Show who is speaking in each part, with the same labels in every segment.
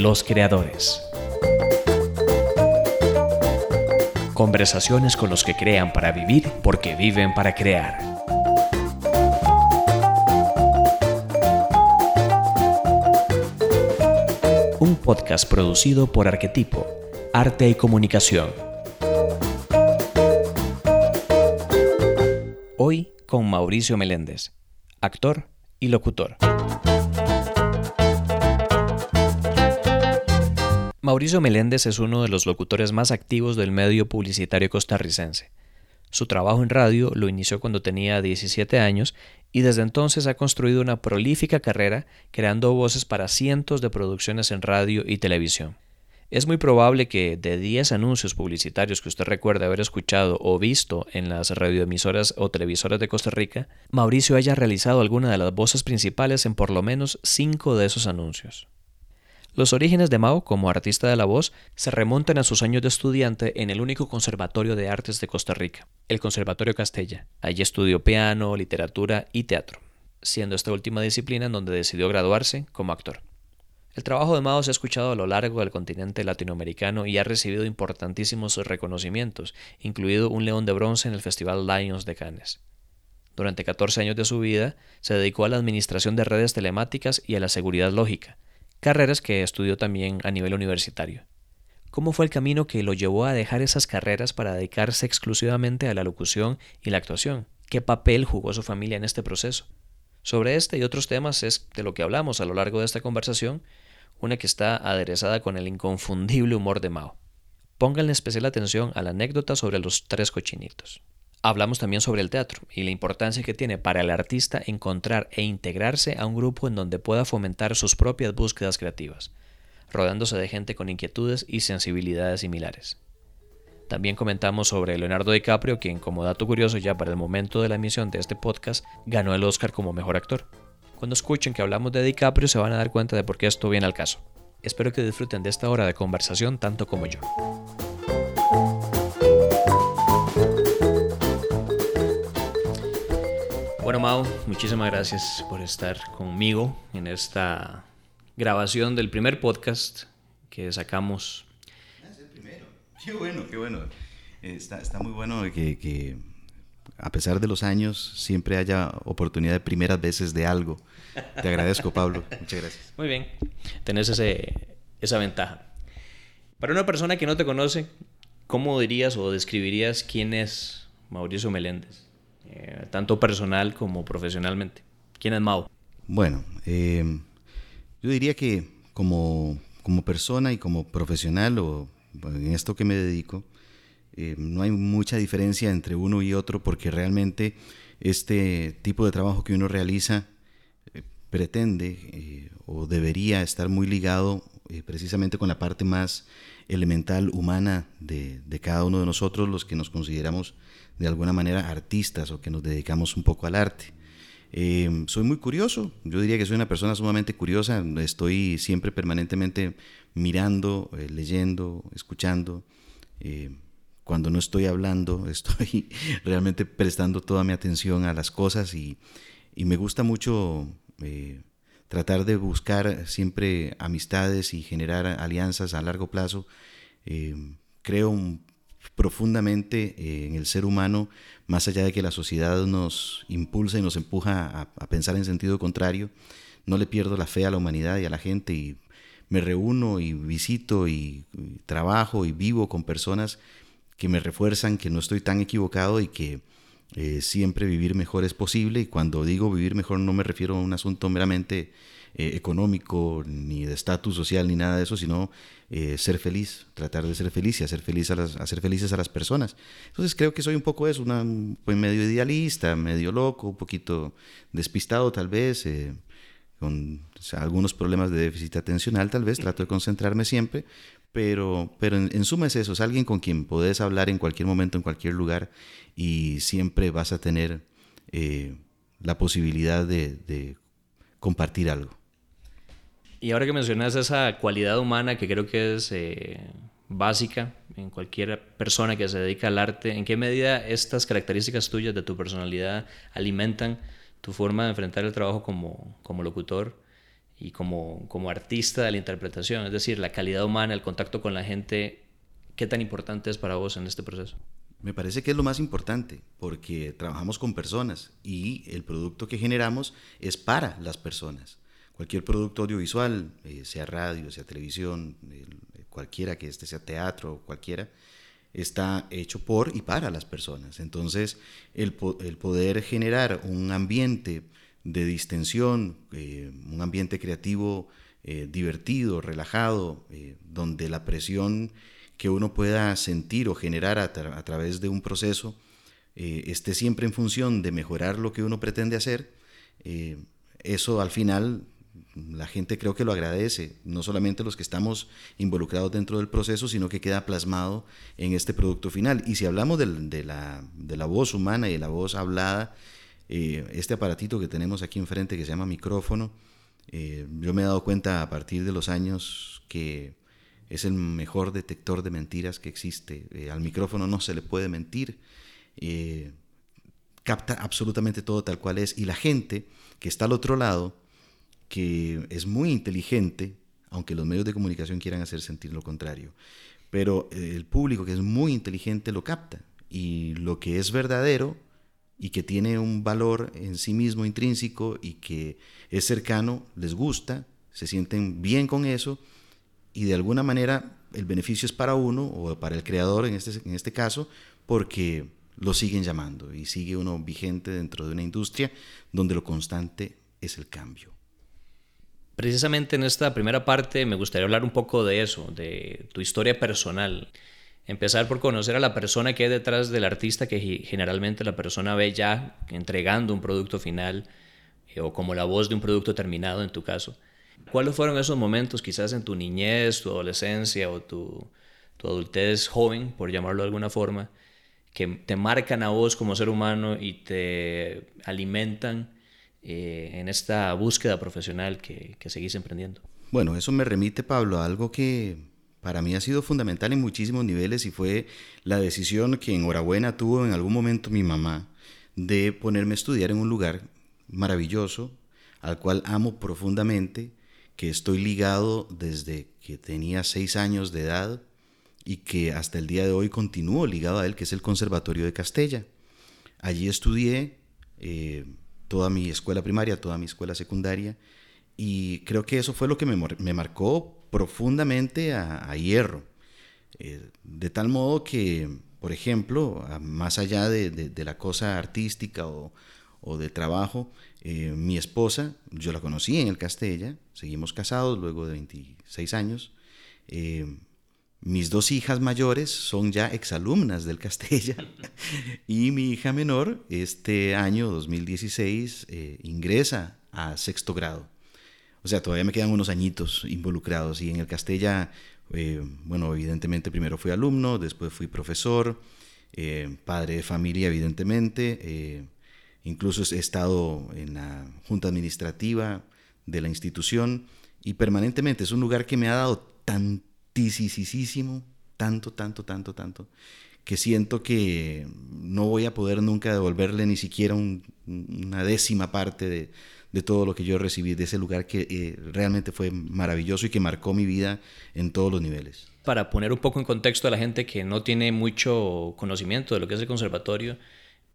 Speaker 1: Los creadores. Conversaciones con los que crean para vivir porque viven para crear. Un podcast producido por Arquetipo, Arte y Comunicación. Hoy con Mauricio Meléndez, actor y locutor. Mauricio Meléndez es uno de los locutores más activos del medio publicitario costarricense. Su trabajo en radio lo inició cuando tenía 17 años y desde entonces ha construido una prolífica carrera creando voces para cientos de producciones en radio y televisión. Es muy probable que de 10 anuncios publicitarios que usted recuerde haber escuchado o visto en las radioemisoras o televisoras de Costa Rica, Mauricio haya realizado alguna de las voces principales en por lo menos 5 de esos anuncios. Los orígenes de Mao como artista de la voz se remontan a sus años de estudiante en el único conservatorio de artes de Costa Rica, el Conservatorio Castella. Allí estudió piano, literatura y teatro, siendo esta última disciplina en donde decidió graduarse como actor. El trabajo de Mao se ha escuchado a lo largo del continente latinoamericano y ha recibido importantísimos reconocimientos, incluido un león de bronce en el Festival Lions de Cannes. Durante 14 años de su vida se dedicó a la administración de redes telemáticas y a la seguridad lógica, carreras que estudió también a nivel universitario. ¿Cómo fue el camino que lo llevó a dejar esas carreras para dedicarse exclusivamente a la locución y la actuación? ¿Qué papel jugó su familia en este proceso? Sobre este y otros temas es de lo que hablamos a lo largo de esta conversación, una que está aderezada con el inconfundible humor de Mao. Pónganle especial atención a la anécdota sobre los tres cochinitos. Hablamos también sobre el teatro y la importancia que tiene para el artista encontrar e integrarse a un grupo en donde pueda fomentar sus propias búsquedas creativas, rodeándose de gente con inquietudes y sensibilidades similares. También comentamos sobre Leonardo DiCaprio, quien como dato curioso ya para el momento de la emisión de este podcast ganó el Oscar como mejor actor. Cuando escuchen que hablamos de DiCaprio se van a dar cuenta de por qué esto viene al caso. Espero que disfruten de esta hora de conversación tanto como yo. Bueno, muchísimas gracias por estar conmigo en esta grabación del primer podcast que sacamos.
Speaker 2: Es el primero. Qué bueno, qué bueno. Está, está muy bueno que, que, a pesar de los años, siempre haya oportunidad de primeras veces de algo. Te agradezco, Pablo. Muchas gracias.
Speaker 1: Muy bien. Tenés ese, esa ventaja. Para una persona que no te conoce, ¿cómo dirías o describirías quién es Mauricio Meléndez? Eh, tanto personal como profesionalmente. ¿Quién es Mao?
Speaker 2: Bueno, eh, yo diría que como, como, persona y como profesional, o en esto que me dedico, eh, no hay mucha diferencia entre uno y otro porque realmente este tipo de trabajo que uno realiza pretende o debería estar muy ligado precisamente con la parte más elemental humana de, de, cada uno de nosotros, los que nos consideramos de alguna manera artistas o que nos dedicamos un poco al arte. Eh, soy muy curioso, yo diría que soy una persona sumamente curiosa, estoy siempre permanentemente mirando, eh, leyendo, escuchando. Eh, cuando no estoy hablando, estoy realmente prestando toda mi atención a las cosas y, y me gusta mucho tratar de buscar siempre amistades y generar alianzas a largo plazo. creo un profundamente eh, en el ser humano, más allá de que la sociedad nos impulsa y nos empuja a, pensar en sentido contrario, no le pierdo la fe a la humanidad y a la gente y me reúno y visito y, trabajo y vivo con personas que me refuerzan que no estoy tan equivocado y que eh, siempre vivir mejor es posible. Y cuando digo vivir mejor no me refiero a un asunto meramente eh, económico, ni de estatus social, ni nada de eso, sino eh, ser feliz, tratar de ser feliz y hacer, feliz a las, hacer felices a las personas. Entonces creo que soy un poco eso, una, pues medio idealista, medio loco, un poquito despistado tal vez, eh, con algunos problemas de déficit atencional tal vez, trato de concentrarme siempre, pero, pero en, suma es eso, es alguien con quien podés hablar en cualquier momento, en cualquier lugar y siempre vas a tener la posibilidad de, de compartir algo.
Speaker 1: Y ahora que mencionas esa cualidad humana que creo que es eh, básica en cualquier persona que se dedica al arte, ¿en qué medida estas características tuyas de tu personalidad alimentan tu forma de enfrentar el trabajo como, como locutor y como, como artista de la interpretación, es decir, la calidad humana, el contacto con la gente, ¿qué tan importante es para vos en este proceso?
Speaker 2: Me parece que es lo más importante, porque trabajamos con personas y el producto que generamos es para las personas. Cualquier producto audiovisual, eh, sea radio, sea televisión, cualquiera que este sea teatro, cualquiera, está hecho por y para las personas. Entonces, el, poder generar un ambiente de distensión, eh, un ambiente creativo eh, divertido, relajado, donde la presión que uno pueda sentir o generar a, través de un proceso eh, esté siempre en función de mejorar lo que uno pretende hacer, eh, eso al final la gente creo que lo agradece, no solamente los que estamos involucrados dentro del proceso, sino que queda plasmado en este producto final. Y si hablamos de, la, de la, voz humana y de la voz hablada, eh, este aparatito que tenemos aquí enfrente que se llama micrófono, yo me he dado cuenta a partir de los años que es el mejor detector de mentiras que existe. Eh, al micrófono no se le puede mentir. Eh, capta absolutamente todo tal cual es. Y la gente que está al otro lado, que es muy inteligente, aunque los medios de comunicación quieran hacer sentir lo contrario, pero eh, el público que es muy inteligente lo capta. Y lo que es verdadero y que tiene un valor en sí mismo intrínseco y que es cercano, les gusta, se sienten bien con eso y de alguna manera el beneficio es para uno o para el creador en este, en este caso porque lo siguen llamando y sigue uno vigente dentro de una industria donde lo constante es el cambio.
Speaker 1: Precisamente en esta primera parte me gustaría hablar un poco de eso, de tu historia personal. Empezar por conocer a la persona que hay detrás del artista, que generalmente la persona ve ya entregando un producto final eh, o como la voz de un producto terminado en tu caso. ¿Cuáles fueron esos momentos, quizás en tu niñez, tu adolescencia o tu, adultez joven, por llamarlo de alguna forma, que te marcan a vos como ser humano y te alimentan eh, en esta búsqueda profesional que, seguís emprendiendo?
Speaker 2: Bueno, eso me remite, Pablo, a algo que para mí ha sido fundamental en muchísimos niveles y fue la decisión que enhorabuena tuvo en algún momento mi mamá de ponerme a estudiar en un lugar maravilloso, al cual amo profundamente, que estoy ligado desde que tenía seis años de edad y que hasta el día de hoy continúo ligado a él, que es el Conservatorio de Castella. Allí estudié eh, toda mi escuela primaria, toda mi escuela secundaria, y creo que eso fue lo que me, marcó profundamente a, hierro. Eh, de tal modo que, por ejemplo, más allá de la cosa artística o, o de trabajo. Eh, mi esposa, yo la conocí en el Castella, seguimos casados luego de 26 años. Eh, mis dos hijas mayores son ya exalumnas del Castella y mi hija menor este año 2016 eh, ingresa a sexto grado. O sea, todavía me quedan unos añitos involucrados y en el Castella, bueno, evidentemente primero fui alumno, después fui profesor, padre de familia, evidentemente Incluso he estado en la junta administrativa de la institución y permanentemente es un lugar que me ha dado tantísimo, tanto, tanto, tanto, tanto, que siento que no voy a poder nunca devolverle ni siquiera una décima parte de, todo lo que yo recibí de ese lugar que eh, realmente fue maravilloso y que marcó mi vida en todos los niveles.
Speaker 1: Para poner un poco en contexto a la gente que no tiene mucho conocimiento de lo que es el conservatorio,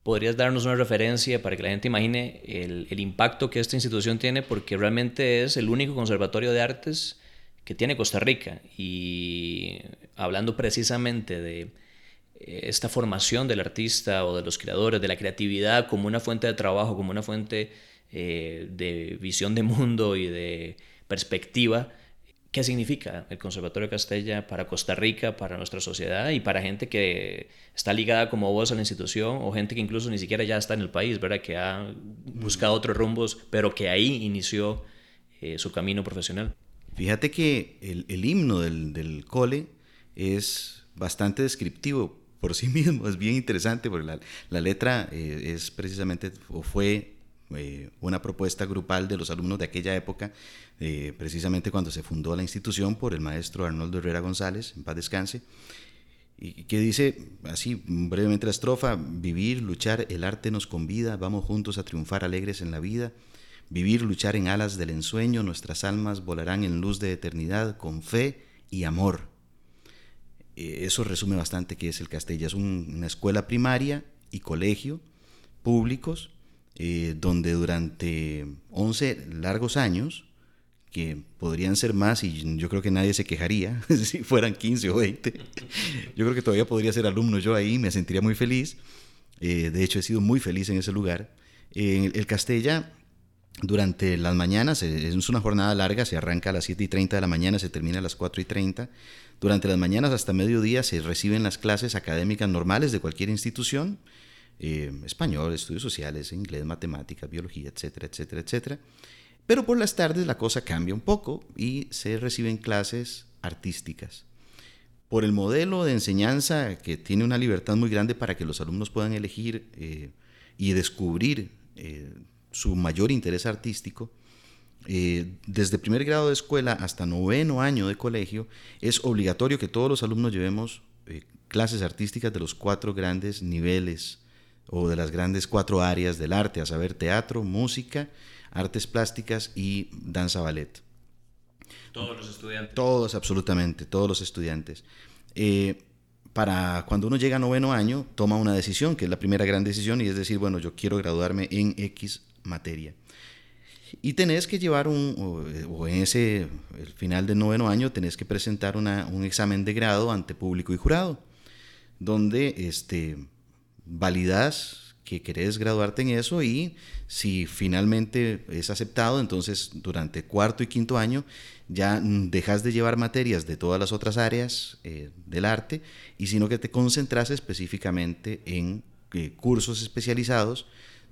Speaker 1: ¿Podrías darnos una referencia para que la gente imagine el, el, impacto que esta institución tiene? Porque realmente es el único conservatorio de artes que tiene Costa Rica. Y hablando precisamente de eh, esta formación del artista o de los creadores, de la creatividad como una fuente de trabajo, como una fuente eh, de visión de mundo y de perspectiva, qué significa el Conservatorio de Castella para Costa Rica, para nuestra sociedad y para gente que está ligada como vos a la institución o gente que incluso ni siquiera ya está en el país, ¿verdad? Que ha buscado otros rumbos, pero que ahí inició eh, su camino profesional.
Speaker 2: Fíjate que el, himno del, cole es bastante descriptivo por sí mismo, es bien interesante porque la, letra eh, es precisamente, o fue eh, una propuesta grupal de los alumnos de aquella época, eh, precisamente cuando se fundó la institución por el maestro Arnoldo Herrera González, en paz descanse, y que dice así brevemente la estrofa, vivir, luchar, el arte nos convida, vamos juntos a triunfar alegres en la vida, vivir, luchar en alas del ensueño, nuestras almas volarán en luz de eternidad con fe y amor. Eh, eso resume bastante qué es el Castella. Es una escuela primaria y colegio públicos eh, donde durante 11 largos años, que podrían ser más y yo creo que nadie se quejaría si fueran 15 o 20, yo creo que todavía podría ser alumno yo ahí, me sentiría muy feliz. Eh, de hecho, he sido muy feliz en ese lugar. el Castella durante las mañanas, es una jornada larga, se arranca a las 7 y 30 de la mañana, se termina a las 4 y 30. Durante las mañanas hasta mediodía se reciben las clases académicas normales de cualquier institución, eh, español, estudios sociales, inglés, matemáticas, biología, etcétera, etcétera, etcétera. Pero por las tardes la cosa cambia un poco y se reciben clases artísticas. Por el modelo de enseñanza que tiene una libertad muy grande para que los alumnos puedan elegir eh, y descubrir eh, su mayor interés artístico, eh, desde primer grado de escuela hasta noveno año de colegio, es obligatorio que todos los alumnos llevemos eh, clases artísticas de los cuatro grandes niveles o de las grandes cuatro áreas del arte, a saber, teatro, música, artes plásticas y danza ballet.
Speaker 1: Todos los estudiantes.
Speaker 2: Todos, absolutamente, todos los estudiantes. Eh, para cuando uno llega a noveno año, toma una decisión, que es la primera gran decisión, y es decir, bueno, yo quiero graduarme en X materia. Y tenés que llevar un, o, en ese, el final del noveno año, tenés que presentar un examen de grado ante público y jurado, donde este, validas que querés graduarte en eso y si finalmente es aceptado, entonces durante cuarto y quinto año ya dejas de llevar materias de todas las otras áreas eh, del arte y sino que te concentras específicamente en eh, cursos especializados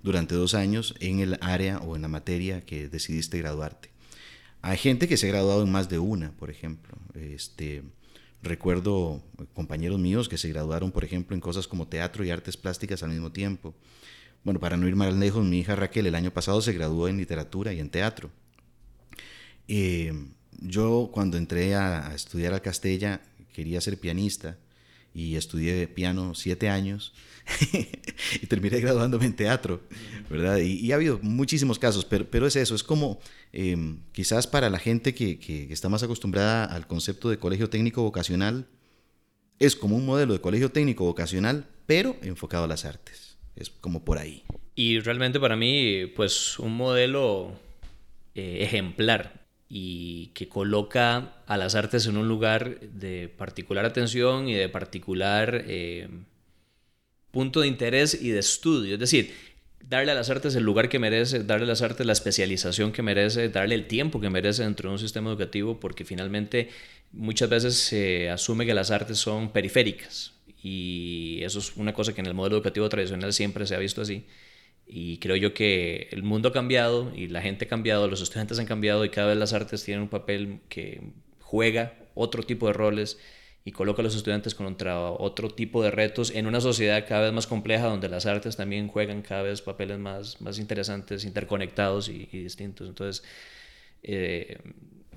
Speaker 2: durante dos años en el área o en la materia que decidiste graduarte. Hay gente que se ha graduado en más de una, por ejemplo. Este, recuerdo compañeros míos que se graduaron, por ejemplo, en cosas como teatro y artes plásticas al mismo tiempo. Bueno, para no ir más lejos, mi hija Raquel el año pasado se graduó en literatura y en teatro. Eh, yo cuando entré a, a estudiar al Castella quería ser pianista y estudié piano siete años y terminé graduándome en teatro, ¿verdad? Y, ha habido muchísimos casos, pero, pero es eso, es como em, quizás para la gente que, que, está más acostumbrada al concepto de colegio técnico vocacional, es como un modelo de colegio técnico vocacional, pero enfocado a las artes, es como por ahí.
Speaker 1: Y realmente para mí, pues un modelo eh, ejemplar y que coloca a las artes en un lugar de particular atención y de particular eh, punto de interés y de estudio. Es decir, darle a las artes el lugar que merece, darle a las artes la especialización que merece, darle el tiempo que merece dentro de un sistema educativo, porque finalmente muchas veces se asume que las artes son periféricas y eso es una cosa que en el modelo educativo tradicional siempre se ha visto así. Y creo yo que el mundo ha cambiado y la gente ha cambiado, los estudiantes han cambiado y cada vez las artes tienen un papel que juega otro tipo de roles y coloca a los estudiantes contra otro tipo de retos en una sociedad cada vez más compleja donde las artes también juegan cada vez papeles más, más interesantes, interconectados y, distintos. Entonces, eh,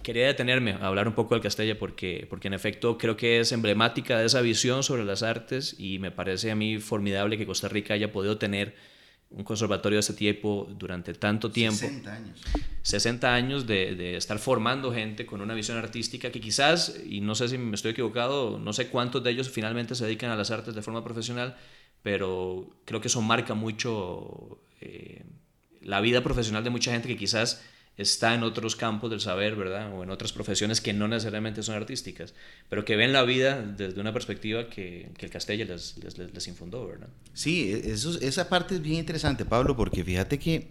Speaker 1: quería detenerme a hablar un poco del Castella porque, porque en efecto creo que es emblemática de esa visión sobre las artes y me parece a mí formidable que Costa Rica haya podido tener un conservatorio de ese tipo durante tanto tiempo.
Speaker 2: 60 años.
Speaker 1: 60 años de, de, estar formando gente con una visión artística que quizás, y no sé si me estoy equivocado, no sé cuántos de ellos finalmente se dedican a las artes de forma profesional, pero creo que eso marca mucho eh, la vida profesional de mucha gente que quizás está en otros campos del saber, ¿verdad? O en otras profesiones que no necesariamente son artísticas, pero que ven la vida desde una perspectiva que, que el Castella les, les, les, infundó, ¿verdad?
Speaker 2: Sí, eso, esa parte es bien interesante, Pablo, porque fíjate que,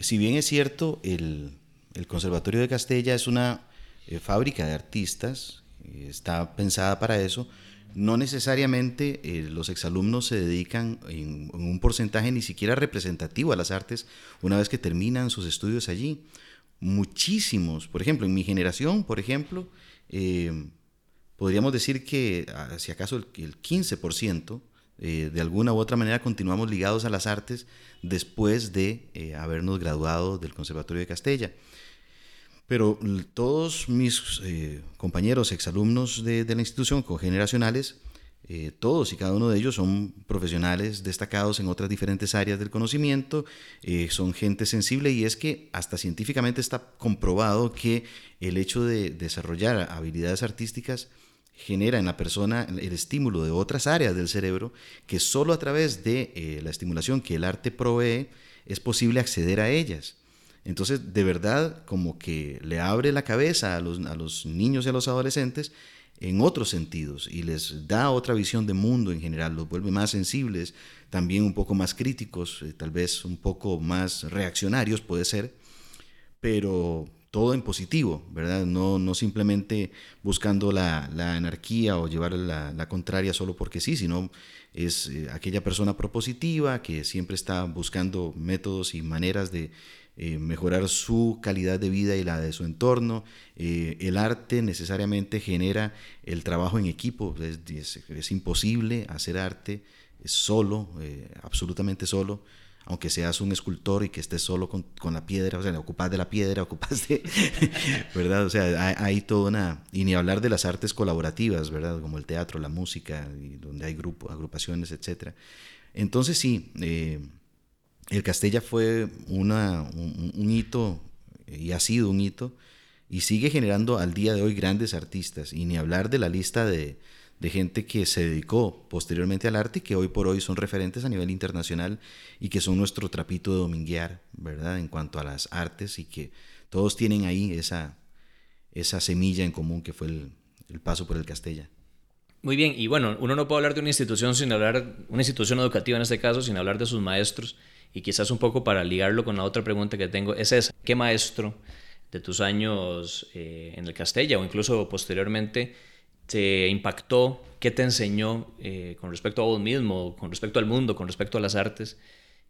Speaker 2: si bien es cierto, el, el Conservatorio de Castella es una eh, fábrica de artistas, está pensada para eso, no necesariamente eh, los exalumnos se dedican en, en, un porcentaje ni siquiera representativo a las artes una vez que terminan sus estudios allí muchísimos. Por ejemplo, en mi generación, por ejemplo, eh, podríamos decir que ah, si acaso el, 15% eh, de alguna u otra manera continuamos ligados a las artes después de eh, habernos graduado del Conservatorio de Castella. Pero todos mis compañeros, exalumnos de, de la institución, cogeneracionales, Eh, todos y cada uno de ellos son profesionales destacados en otras diferentes áreas del conocimiento, eh, son gente sensible y es que hasta científicamente está comprobado que el hecho de desarrollar habilidades artísticas genera en la persona el estímulo de otras áreas del cerebro que solo a través de eh, la estimulación que el arte provee es posible acceder a ellas. Entonces, de verdad, como que le abre la cabeza a los, a los niños y a los adolescentes en otros sentidos y les da otra visión de mundo en general, los vuelve más sensibles, también un poco más críticos, eh, tal vez un poco más reaccionarios puede ser, pero todo en positivo, ¿verdad? No, no simplemente buscando la, anarquía o llevar la, la, contraria solo porque sí, sino es eh, aquella persona propositiva que siempre está buscando métodos y maneras de eh, mejorar su calidad de vida y la de su entorno. Eh, el arte necesariamente genera el trabajo en equipo, es, imposible hacer arte solo, eh, absolutamente solo aunque seas un escultor y que estés solo con, con, la piedra, o sea, ocupas de la piedra, ocupas de, ¿verdad? O sea, hay, toda una, y ni hablar de las artes colaborativas, ¿verdad? Como el teatro, la música, donde hay grupos, agrupaciones, etc. Entonces sí, el Castella fue una, un, hito y ha sido un hito y sigue generando al día de hoy grandes artistas y ni hablar de la lista de, de gente que se dedicó posteriormente al arte y que hoy por hoy son referentes a nivel internacional y que son nuestro trapito de dominguear, ¿verdad? En cuanto a las artes y que todos tienen ahí esa, esa semilla en común que fue el, el paso por el Castella.
Speaker 1: Muy bien, y bueno, uno no puede hablar de una institución sin hablar, una institución educativa en este caso, sin hablar de sus maestros y quizás un poco para ligarlo con la otra pregunta que tengo, es esa. ¿Qué maestro de tus años eh, en el Castella o incluso posteriormente te impactó? ¿Qué te enseñó eh, con respecto a vos mismo, con respecto al mundo, con respecto a las artes?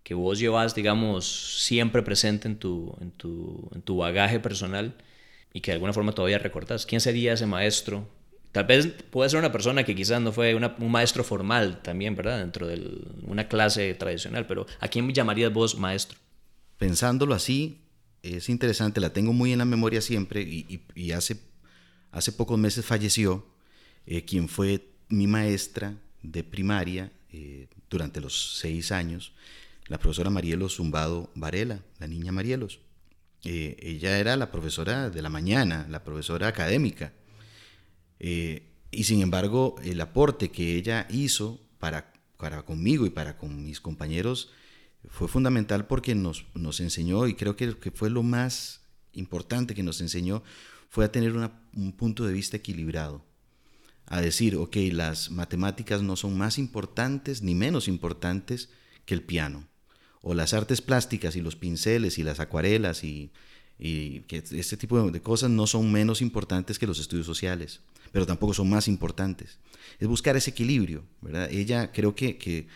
Speaker 1: que vos llevas, digamos, siempre presente en tu, en tu, en tu bagaje personal y que de alguna forma todavía recordás. ¿Quién sería ese maestro Tal vez puede ser una persona que quizás no fue un maestro formal también, ¿verdad? Dentro de una clase tradicional, pero ¿a quién llamarías vos maestro?
Speaker 2: Pensándolo así, es interesante, la tengo muy en la memoria siempre y, hace, hace pocos meses falleció eh, quien fue mi maestra de primaria eh, durante los seis años, la profesora Marielos Zumbado Varela, la niña Marielos. Eh, ella era la profesora de la mañana, la profesora académica eh, y sin embargo, el aporte que ella hizo para, para conmigo y para con mis compañeros fue fundamental porque nos, nos enseñó, y creo que, que fue lo más importante que nos enseñó, fue a tener un punto de vista equilibrado. A decir, ok, las matemáticas no son más importantes ni menos importantes que el piano. O las artes plásticas y los pinceles y las acuarelas y, y que este tipo de cosas no son menos importantes que los estudios sociales pero tampoco son más importantes. Es buscar ese equilibrio, ¿verdad? Ella creo que, que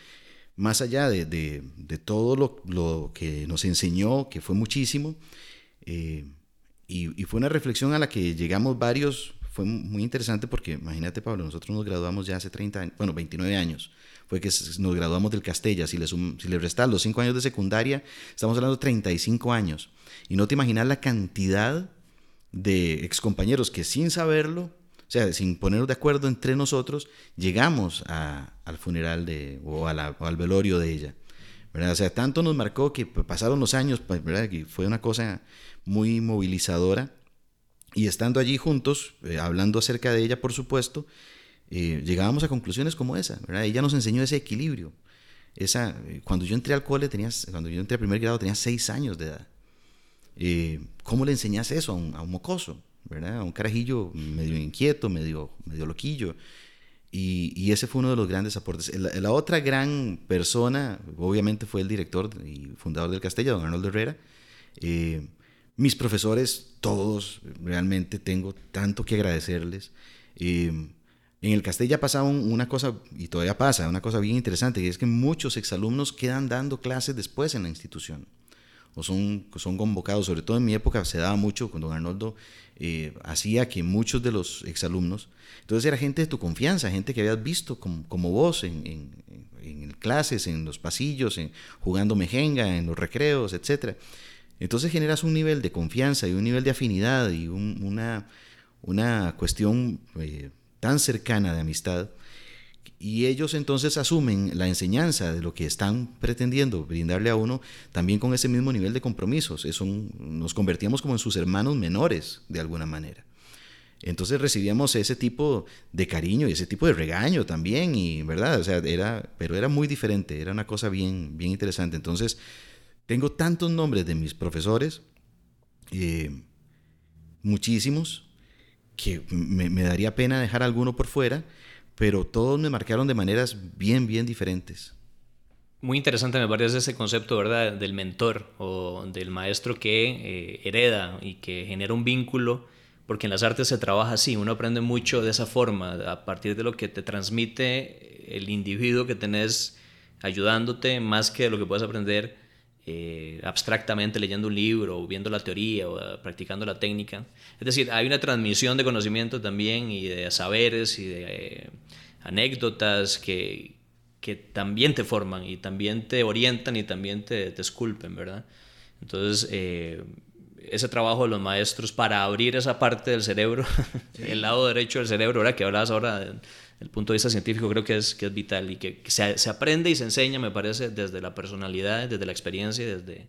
Speaker 2: más allá de, de, de todo lo, lo, que nos enseñó, que fue muchísimo, eh, y, fue una reflexión a la que llegamos varios, fue muy interesante porque imagínate Pablo, nosotros nos graduamos ya hace 30 años, bueno, 29 años, fue que nos graduamos del Castella, si le, si le restas los 5 años de secundaria, estamos hablando de 35 años, y no te imaginas la cantidad de excompañeros que sin saberlo o sea, sin ponernos de acuerdo entre nosotros, llegamos al funeral de, o, al velorio de ella. ¿verdad? O sea, tanto nos marcó que pasaron los años, pues, ¿verdad? que fue una cosa muy movilizadora. Y estando allí juntos, eh, hablando acerca de ella, por supuesto, eh, llegábamos a conclusiones como esa. ¿verdad? Ella nos enseñó ese equilibrio. Esa, eh, cuando yo entré al cole, tenía, cuando yo entré al primer grado, tenía seis años de edad. ¿Cómo le enseñas eso a a un mocoso? ¿Verdad? Un carajillo medio inquieto, medio, medio loquillo. Y, y, ese fue uno de los grandes aportes. La, otra gran persona, obviamente, fue el director y fundador del Castella, don Arnoldo Herrera. Eh, mis profesores, todos, realmente tengo tanto que agradecerles. Eh, en el Castella pasaba una cosa, y todavía pasa, una cosa bien interesante, y es que muchos exalumnos quedan dando clases después en la institución son, son convocados, sobre todo en mi época se daba mucho, cuando don Arnoldo eh, hacía que muchos de los exalumnos, entonces era gente de tu confianza, gente que habías visto como, vos en, en, en, clases, en los pasillos, en, jugando mejenga, en los recreos, etc. Entonces generas un nivel de confianza y un nivel de afinidad y una, una cuestión eh, tan cercana de amistad y ellos entonces asumen la enseñanza de lo que están pretendiendo brindarle a uno también con ese mismo nivel de compromisos. Eso nos convertíamos como en sus hermanos menores de alguna manera. Entonces recibíamos ese tipo de cariño y ese tipo de regaño también, y verdad, o sea, era, pero era muy diferente, era una cosa bien, bien interesante. Entonces, tengo tantos nombres de mis profesores, eh, muchísimos, que me daría pena dejar alguno por fuera, pero todos me marcaron de maneras bien, bien diferentes.
Speaker 1: Muy interesante me parece ese concepto, ¿verdad? Del mentor o del maestro que eh, hereda y que genera un vínculo, porque en las artes se trabaja así, uno aprende mucho de esa forma, a partir de lo que te transmite el individuo que tenés ayudándote, más que de lo que puedes aprender eh, abstractamente leyendo un libro o viendo la teoría o eh, practicando la técnica. Es decir, hay una transmisión de conocimiento también y de saberes y de anécdotas que, que también te forman y también te orientan y también te, te esculpen, ¿verdad? Entonces, eh, ese trabajo de los maestros para abrir esa parte del cerebro, el lado derecho del cerebro, ahora que hablabas ahora del, punto de vista científico, creo que es, que es vital y que, se, se, aprende y se enseña, me parece, desde la personalidad, desde la experiencia, desde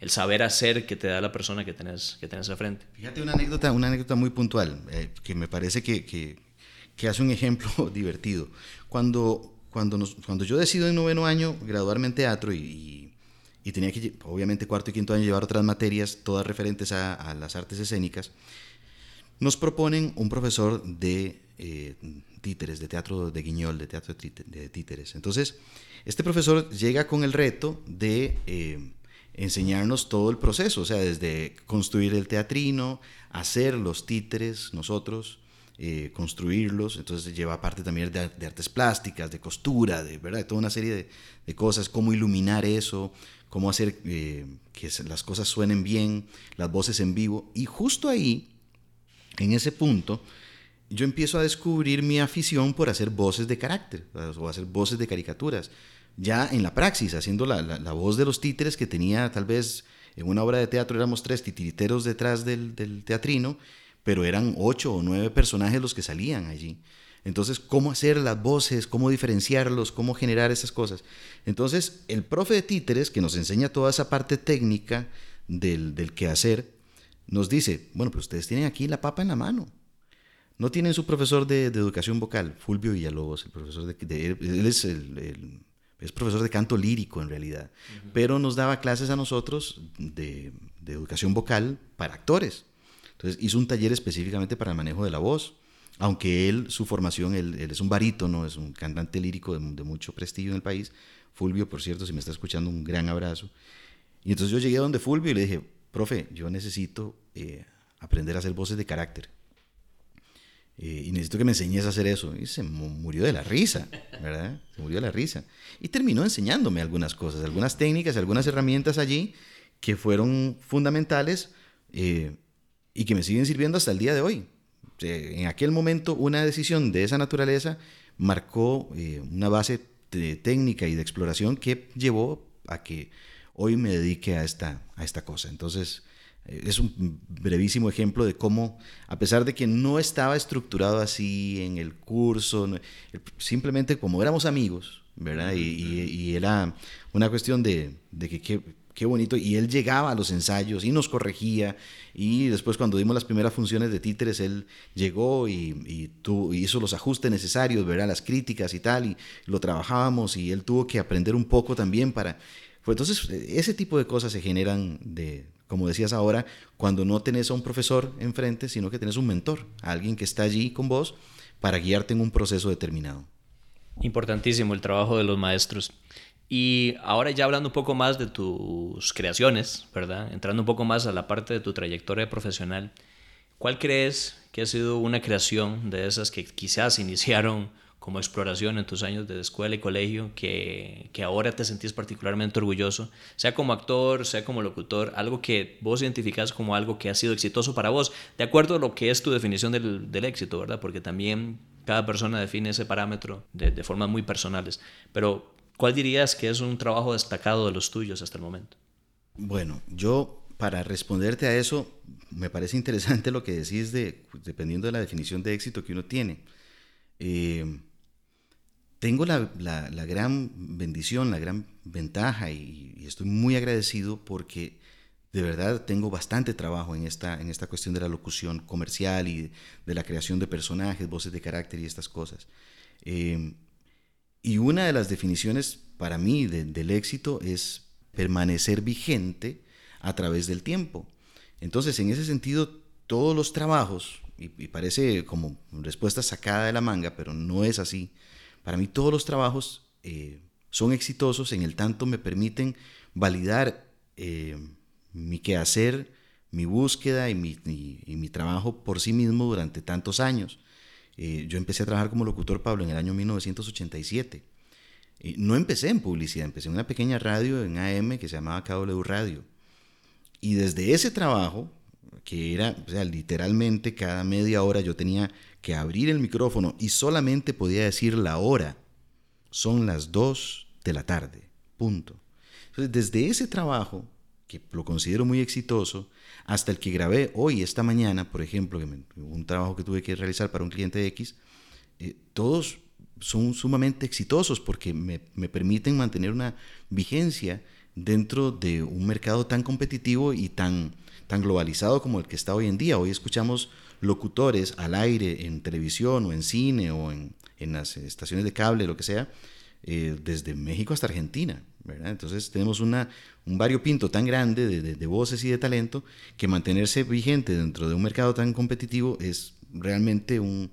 Speaker 1: el saber hacer que te da la persona que tenés, que tenés al frente.
Speaker 2: Fíjate una anécdota, una anécdota muy puntual, eh, que me parece que, que, que hace un ejemplo divertido. Cuando, cuando, nos, cuando yo decido en noveno año graduarme en teatro y, y, tenía que, obviamente, cuarto y quinto año llevar otras materias, todas referentes a, a las artes escénicas, nos proponen un profesor de eh, títeres, de teatro de guiñol, de teatro de títeres. Entonces, este profesor llega con el reto de eh, enseñarnos todo el proceso, o sea, desde construir el teatrino, hacer los títeres nosotros, eh, construirlos, entonces lleva parte también de, artes plásticas, de costura, de, ¿verdad? toda una serie de, cosas, cómo iluminar eso, cómo hacer eh, que las cosas suenen bien, las voces en vivo. Y justo ahí, en ese punto, yo empiezo a descubrir mi afición por hacer voces de carácter, o hacer voces de caricaturas. Ya en la praxis, haciendo la, la, voz de los títeres que tenía tal vez en una obra de teatro éramos tres titiriteros detrás del, del teatrino, pero eran ocho o nueve personajes los que salían allí. Entonces, ¿cómo hacer las voces? ¿Cómo diferenciarlos? ¿Cómo generar esas cosas? Entonces, el profe de títeres, que nos enseña toda esa parte técnica del, del quehacer, nos dice, bueno, pues ustedes tienen aquí la papa en la mano. No tienen su profesor de, educación vocal, Fulvio Villalobos, el profesor de, él es el, es profesor de canto lírico en realidad, pero nos daba clases a nosotros de, de, educación vocal para actores. Entonces hizo un taller específicamente para el manejo de la voz, aunque él, su formación, él, es un barítono, es un cantante lírico de, mucho prestigio en el país. Fulvio, por cierto, si me está escuchando, un gran abrazo. Y entonces yo llegué a donde Fulvio y le dije, profe, yo necesito eh, aprender a hacer voces de carácter. Eh, y necesito que me enseñes a hacer eso. Y se murió de la risa, ¿verdad? Se murió de la risa. Y terminó enseñándome algunas cosas, algunas técnicas, algunas herramientas allí que fueron fundamentales. Eh, y que me siguen sirviendo hasta el día de hoy. En aquel momento una decisión de esa naturaleza marcó eh, una base de técnica y de exploración que llevó a que hoy me dedique a esta, a esta cosa. Entonces, eh, es un brevísimo ejemplo de cómo, a pesar de que no estaba estructurado así en el curso, simplemente como éramos amigos, ¿verdad? Y, era una cuestión de, de que, qué bonito. Y él llegaba a los ensayos y nos corregía. Y después cuando dimos las primeras funciones de títeres, él llegó y, hizo los ajustes necesarios, ¿verdad? las críticas y tal. Y lo trabajábamos y él tuvo que aprender un poco también para... Pues entonces, ese tipo de cosas se generan de, como decías ahora, cuando no tenés a un profesor enfrente, sino que tenés un mentor, alguien que está allí con vos para guiarte en un proceso determinado.
Speaker 1: Importantísimo el trabajo de los maestros. Y ahora ya hablando un poco más de tus creaciones, ¿verdad? Entrando un poco más a la parte de tu trayectoria profesional, ¿cuál crees que ha sido una creación de esas que quizás iniciaron como exploración en tus años de escuela y colegio que, que ahora te sentís particularmente orgulloso, sea como actor, sea como locutor, algo que vos identificás como algo que ha sido exitoso para vos, de acuerdo a lo que es tu definición del, del éxito, ¿verdad? Porque también cada persona define ese parámetro de, de formas muy personales. Pero ¿Cuál dirías que es un trabajo destacado de los tuyos hasta el momento?
Speaker 2: Bueno, yo para responderte a eso, me parece interesante lo que decís de, dependiendo de la definición de éxito que uno tiene. Eh, tengo la, gran bendición, la gran ventaja y, estoy muy agradecido porque de verdad tengo bastante trabajo en esta, en esta cuestión de la locución comercial y de la creación de personajes, voces de carácter y estas cosas. Em, y una de las definiciones para mí del éxito es permanecer vigente a través del tiempo. Entonces, en ese sentido, todos los trabajos, y, parece como respuesta sacada de la manga, pero no es así, para mí todos los trabajos eh, son exitosos en el tanto me permiten validar eh, mi quehacer, mi búsqueda y mi, trabajo por sí mismo durante tantos años. Eh, yo empecé a trabajar como locutor, Pablo, en el año 1987. no empecé en publicidad, empecé en una pequeña radio en AM que se llamaba KW Radio. Y desde ese trabajo, que era, o literalmente cada media hora yo tenía que abrir el micrófono y solamente podía decir la hora. Son las 2 de la tarde, punto. Desde ese trabajo, que lo considero muy exitoso, hasta el que grabé hoy, esta mañana, por ejemplo, un trabajo que tuve que realizar para un cliente X, eh, todos son sumamente exitosos porque me, me permiten mantener una vigencia dentro de un mercado tan competitivo y tan, tan globalizado como el que está hoy en día. Hoy escuchamos locutores al aire en televisión o en cine o en, en las estaciones de cable, lo que sea, eh, desde México hasta Argentina. Entonces tenemos una, un variopinto tan grande de, de, voces y de talento que mantenerse vigente dentro de un mercado tan competitivo es realmente un,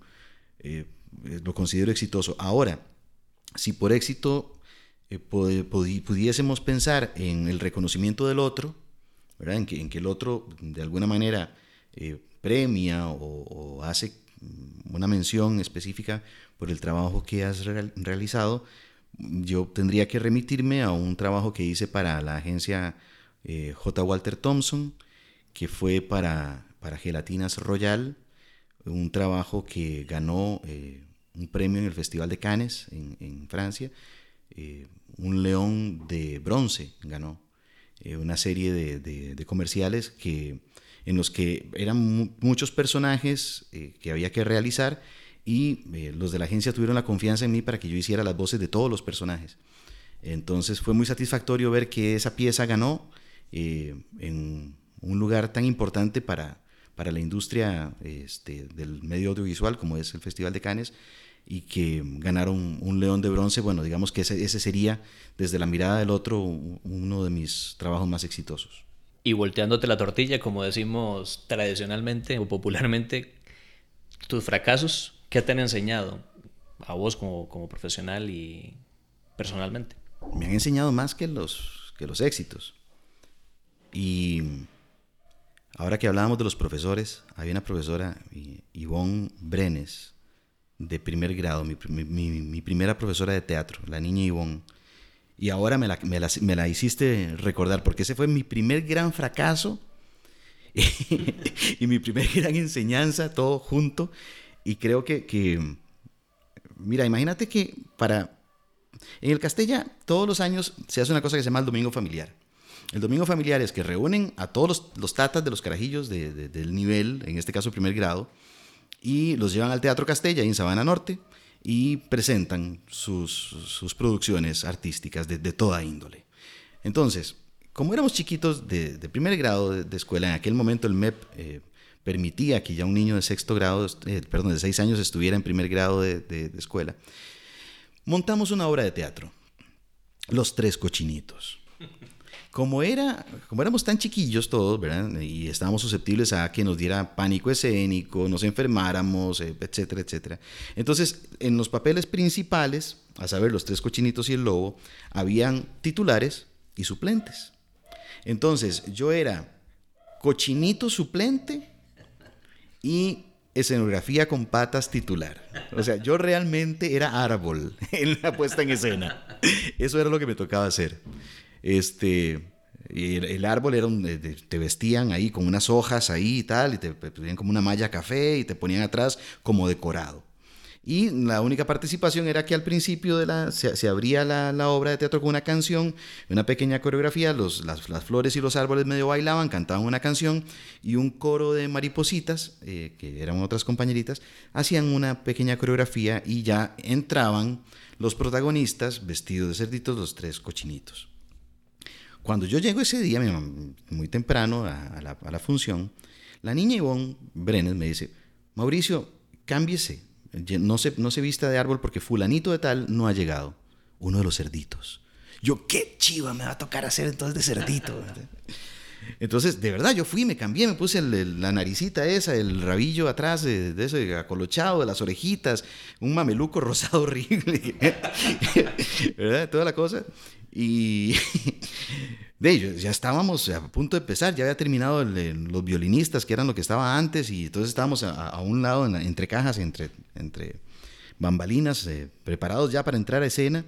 Speaker 2: eh, lo considero exitoso. Ahora, si por éxito eh, pudiésemos pensar en el reconocimiento del otro. En, que, en que el otro de alguna manera eh, premia o, hace una mención específica por el trabajo que has realizado, yo tendría que remitirme a un trabajo que hice para la agencia eh, J. Walter Thompson, que fue para, para Gelatinas Royal, un trabajo que ganó un premio en el Festival de Cannes en, Francia eh, un león de bronce ganó. Eh, una serie de, comerciales que, en los que eran muchos personajes eh, que había que realizar y los de la agencia tuvieron la confianza en mí para que yo hiciera las voces de todos los personajes. Entonces fue muy satisfactorio ver que esa pieza ganó en un lugar tan importante para, para la industria este, del medio audiovisual como es el Festival de Cannes y que ganaron un león de bronce, bueno, digamos que ese, ese sería, desde la mirada del otro, uno de mis trabajos más exitosos.
Speaker 1: Y volteándote la tortilla, como decimos tradicionalmente o popularmente, tus fracasos, ¿qué te han enseñado a vos como, como profesional y personalmente?
Speaker 2: Me han enseñado más que los, que los éxitos. Y ahora que hablábamos de los profesores, hay una profesora, Yvonne Brenes, de primer grado, mi, primera profesora de teatro, la niña Ivonne. Y ahora me la, me, la, hiciste recordar, porque ese fue mi primer gran fracaso y, mi primer gran enseñanza, todo junto. Y creo que, que, mira, imagínate que para... En el Castella todos los años se hace una cosa que se llama el Domingo Familiar. El Domingo Familiar es que reúnen a todos los, tatas de los carajillos del nivel, en este caso primer grado, y los llevan al Teatro Castella en Sabana Norte y presentan sus, producciones artísticas de, toda índole. Entonces, como éramos chiquitos de, primer grado de, escuela, en aquel momento el MEP eh, permitía que ya un niño de sexto grado, eh, perdón, de seis años estuviera en primer grado de escuela, montamos una obra de teatro, Los Tres Cochinitos como, era, como éramos tan chiquillos todos, ¿verdad? Y estábamos susceptibles a que nos diera pánico escénico, nos enfermáramos, eh, etcétera, etcétera. Entonces, en los papeles principales, a saber, los tres cochinitos y el lobo, habían titulares y suplentes. Entonces, yo era cochinito suplente y escenografía con patas titular. O sea, yo realmente era árbol en la puesta en escena. Eso era lo que me tocaba hacer. Este, el, árbol era un, te vestían ahí con unas hojas ahí y tal, y te ponían como una malla café y te ponían atrás como decorado. Y la única participación era que al principio de la, se, abría la, obra de teatro con una canción, una pequeña coreografía, los, las, las, flores y los árboles medio bailaban, cantaban una canción y un coro de maripositas, eh, que eran otras compañeritas, hacían una pequeña coreografía y ya entraban los protagonistas vestidos de cerditos, los tres cochinitos. Cuando yo llego ese día, muy temprano a, la, función, la niña Ivonne Brenes me dice, Mauricio, cámbiese, no se, no se vista de árbol porque fulanito de tal no ha llegado. Uno de los cerditos. Yo, qué chiva me va a tocar hacer entonces de cerdito. Entonces, de verdad, yo fui, me cambié, me puse la naricita esa, el rabillo atrás de, de ese acolochado, de las orejitas, un mameluco rosado horrible, ¿verdad? Toda la cosa. Y de ellos, ya estábamos a punto de empezar, ya había terminado los violinistas, que eran lo que estaba antes, y entonces estábamos a, un lado, entre cajas, entre, entre bambalinas, eh, preparados ya para entrar a escena.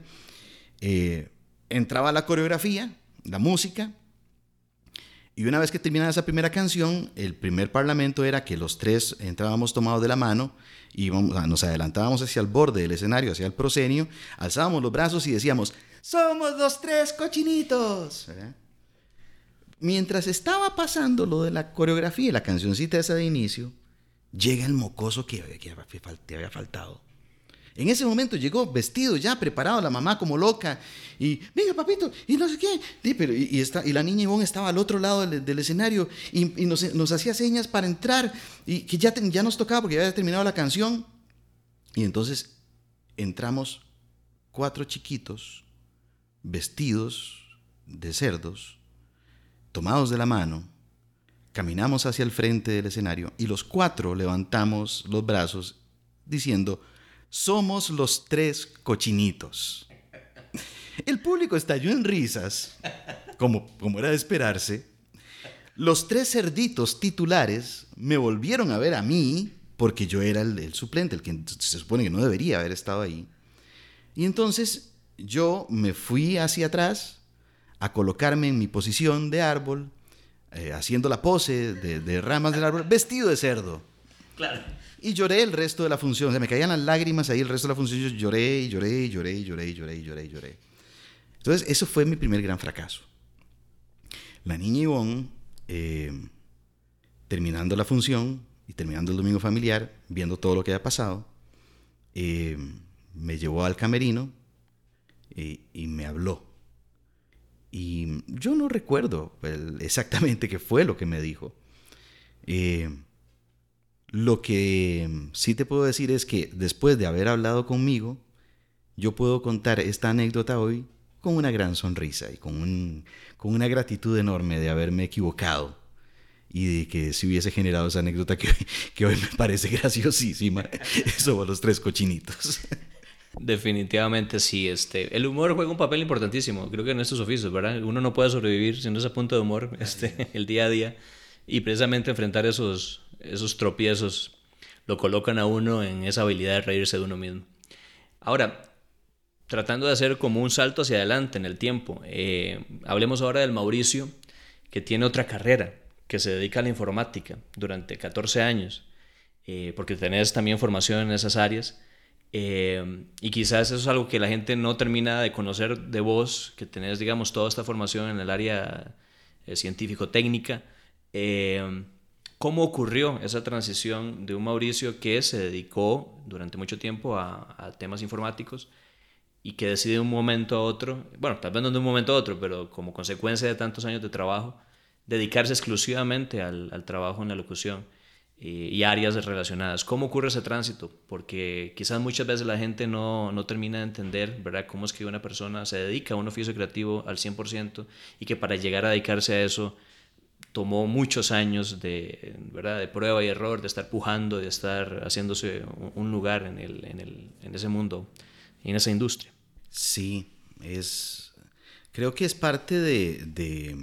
Speaker 2: Eh, entraba la coreografía, la música, y una vez que terminaba esa primera canción, el primer parlamento era que los tres entrábamos tomados de la mano nos adelantábamos hacia el borde del escenario, hacia el proscenio, alzábamos los brazos y decíamos, somos los tres cochinitos. Mientras estaba pasando lo de la coreografía y la cancioncita esa de inicio, llega el mocoso que, que te había faltado. En ese momento llegó vestido ya, preparado, la mamá como loca. Y, venga, papito, y no sé qué. Y, está, y la niña Ivonne estaba al otro lado del, escenario y, nos, nos, hacía señas para entrar. Y que ya, ya nos tocaba porque ya había terminado la canción. Y entonces entramos cuatro chiquitos vestidos de cerdos, tomados de la mano, caminamos hacia el frente del escenario y los cuatro levantamos los brazos diciendo, somos los tres cochinitos. El público estalló en risas, como, como era de esperarse. Los tres cerditos titulares me volvieron a ver a mí, porque yo era el, el suplente, el que se supone que no debería haber estado ahí. Y entonces yo me fui hacia atrás a colocarme en mi posición de árbol, eh, haciendo la pose de, ramas del árbol, vestido de cerdo.
Speaker 1: Claro.
Speaker 2: Y lloré el resto de la función. O sea, me caían las lágrimas ahí el resto de la función. Yo lloré y lloré y lloré y lloré y lloré y lloré y lloré. Entonces, eso fue mi primer gran fracaso. La niña Ivonne, eh, terminando la función y terminando el domingo familiar, viendo todo lo que había pasado, eh, me llevó al camerino y, me habló. Y yo no recuerdo exactamente qué fue lo que me dijo. Eh, lo que sí te puedo decir es que después de haber hablado conmigo, yo puedo contar esta anécdota hoy con una gran sonrisa y con, con una gratitud enorme de haberme equivocado y de que si hubiese generado esa anécdota que, que hoy me parece graciosísima sobre los tres cochinitos.
Speaker 1: Definitivamente sí, este, el humor juega un papel importantísimo, creo que en estos oficios, ¿verdad? Uno no puede sobrevivir sin ese punto de humor este, el día a día y precisamente enfrentar esos, esos tropiezos lo colocan a uno en esa habilidad de reírse de uno mismo. Ahora, tratando de hacer como un salto hacia adelante en el tiempo, eh, hablemos ahora del Mauricio, que tiene otra carrera, que se dedica a la informática durante 14 años, eh, porque tenés también formación en esas áreas. Eh, y quizás eso es algo que la gente no termina de conocer de vos, que tenés, digamos, toda esta formación en el área eh, científico-técnica. Eh, ¿Cómo ocurrió esa transición de un Mauricio que se dedicó durante mucho tiempo a, temas informáticos y que decide de un momento a otro, bueno, tal vez de un momento a otro, pero como consecuencia de tantos años de trabajo, dedicarse exclusivamente al trabajo en la locución? Eh, y áreas relacionadas. ¿Cómo ocurre ese tránsito? Porque quizás muchas veces la gente no, no, termina de entender, ¿verdad?, cómo es que una persona se dedica a un oficio creativo al 100% y que para llegar a dedicarse a eso tomó muchos años de, ¿verdad? de prueba y error, de estar pujando, de estar haciéndose un lugar en, el, en, el, en ese mundo, en esa industria.
Speaker 2: Sí, es, creo que es parte de, de,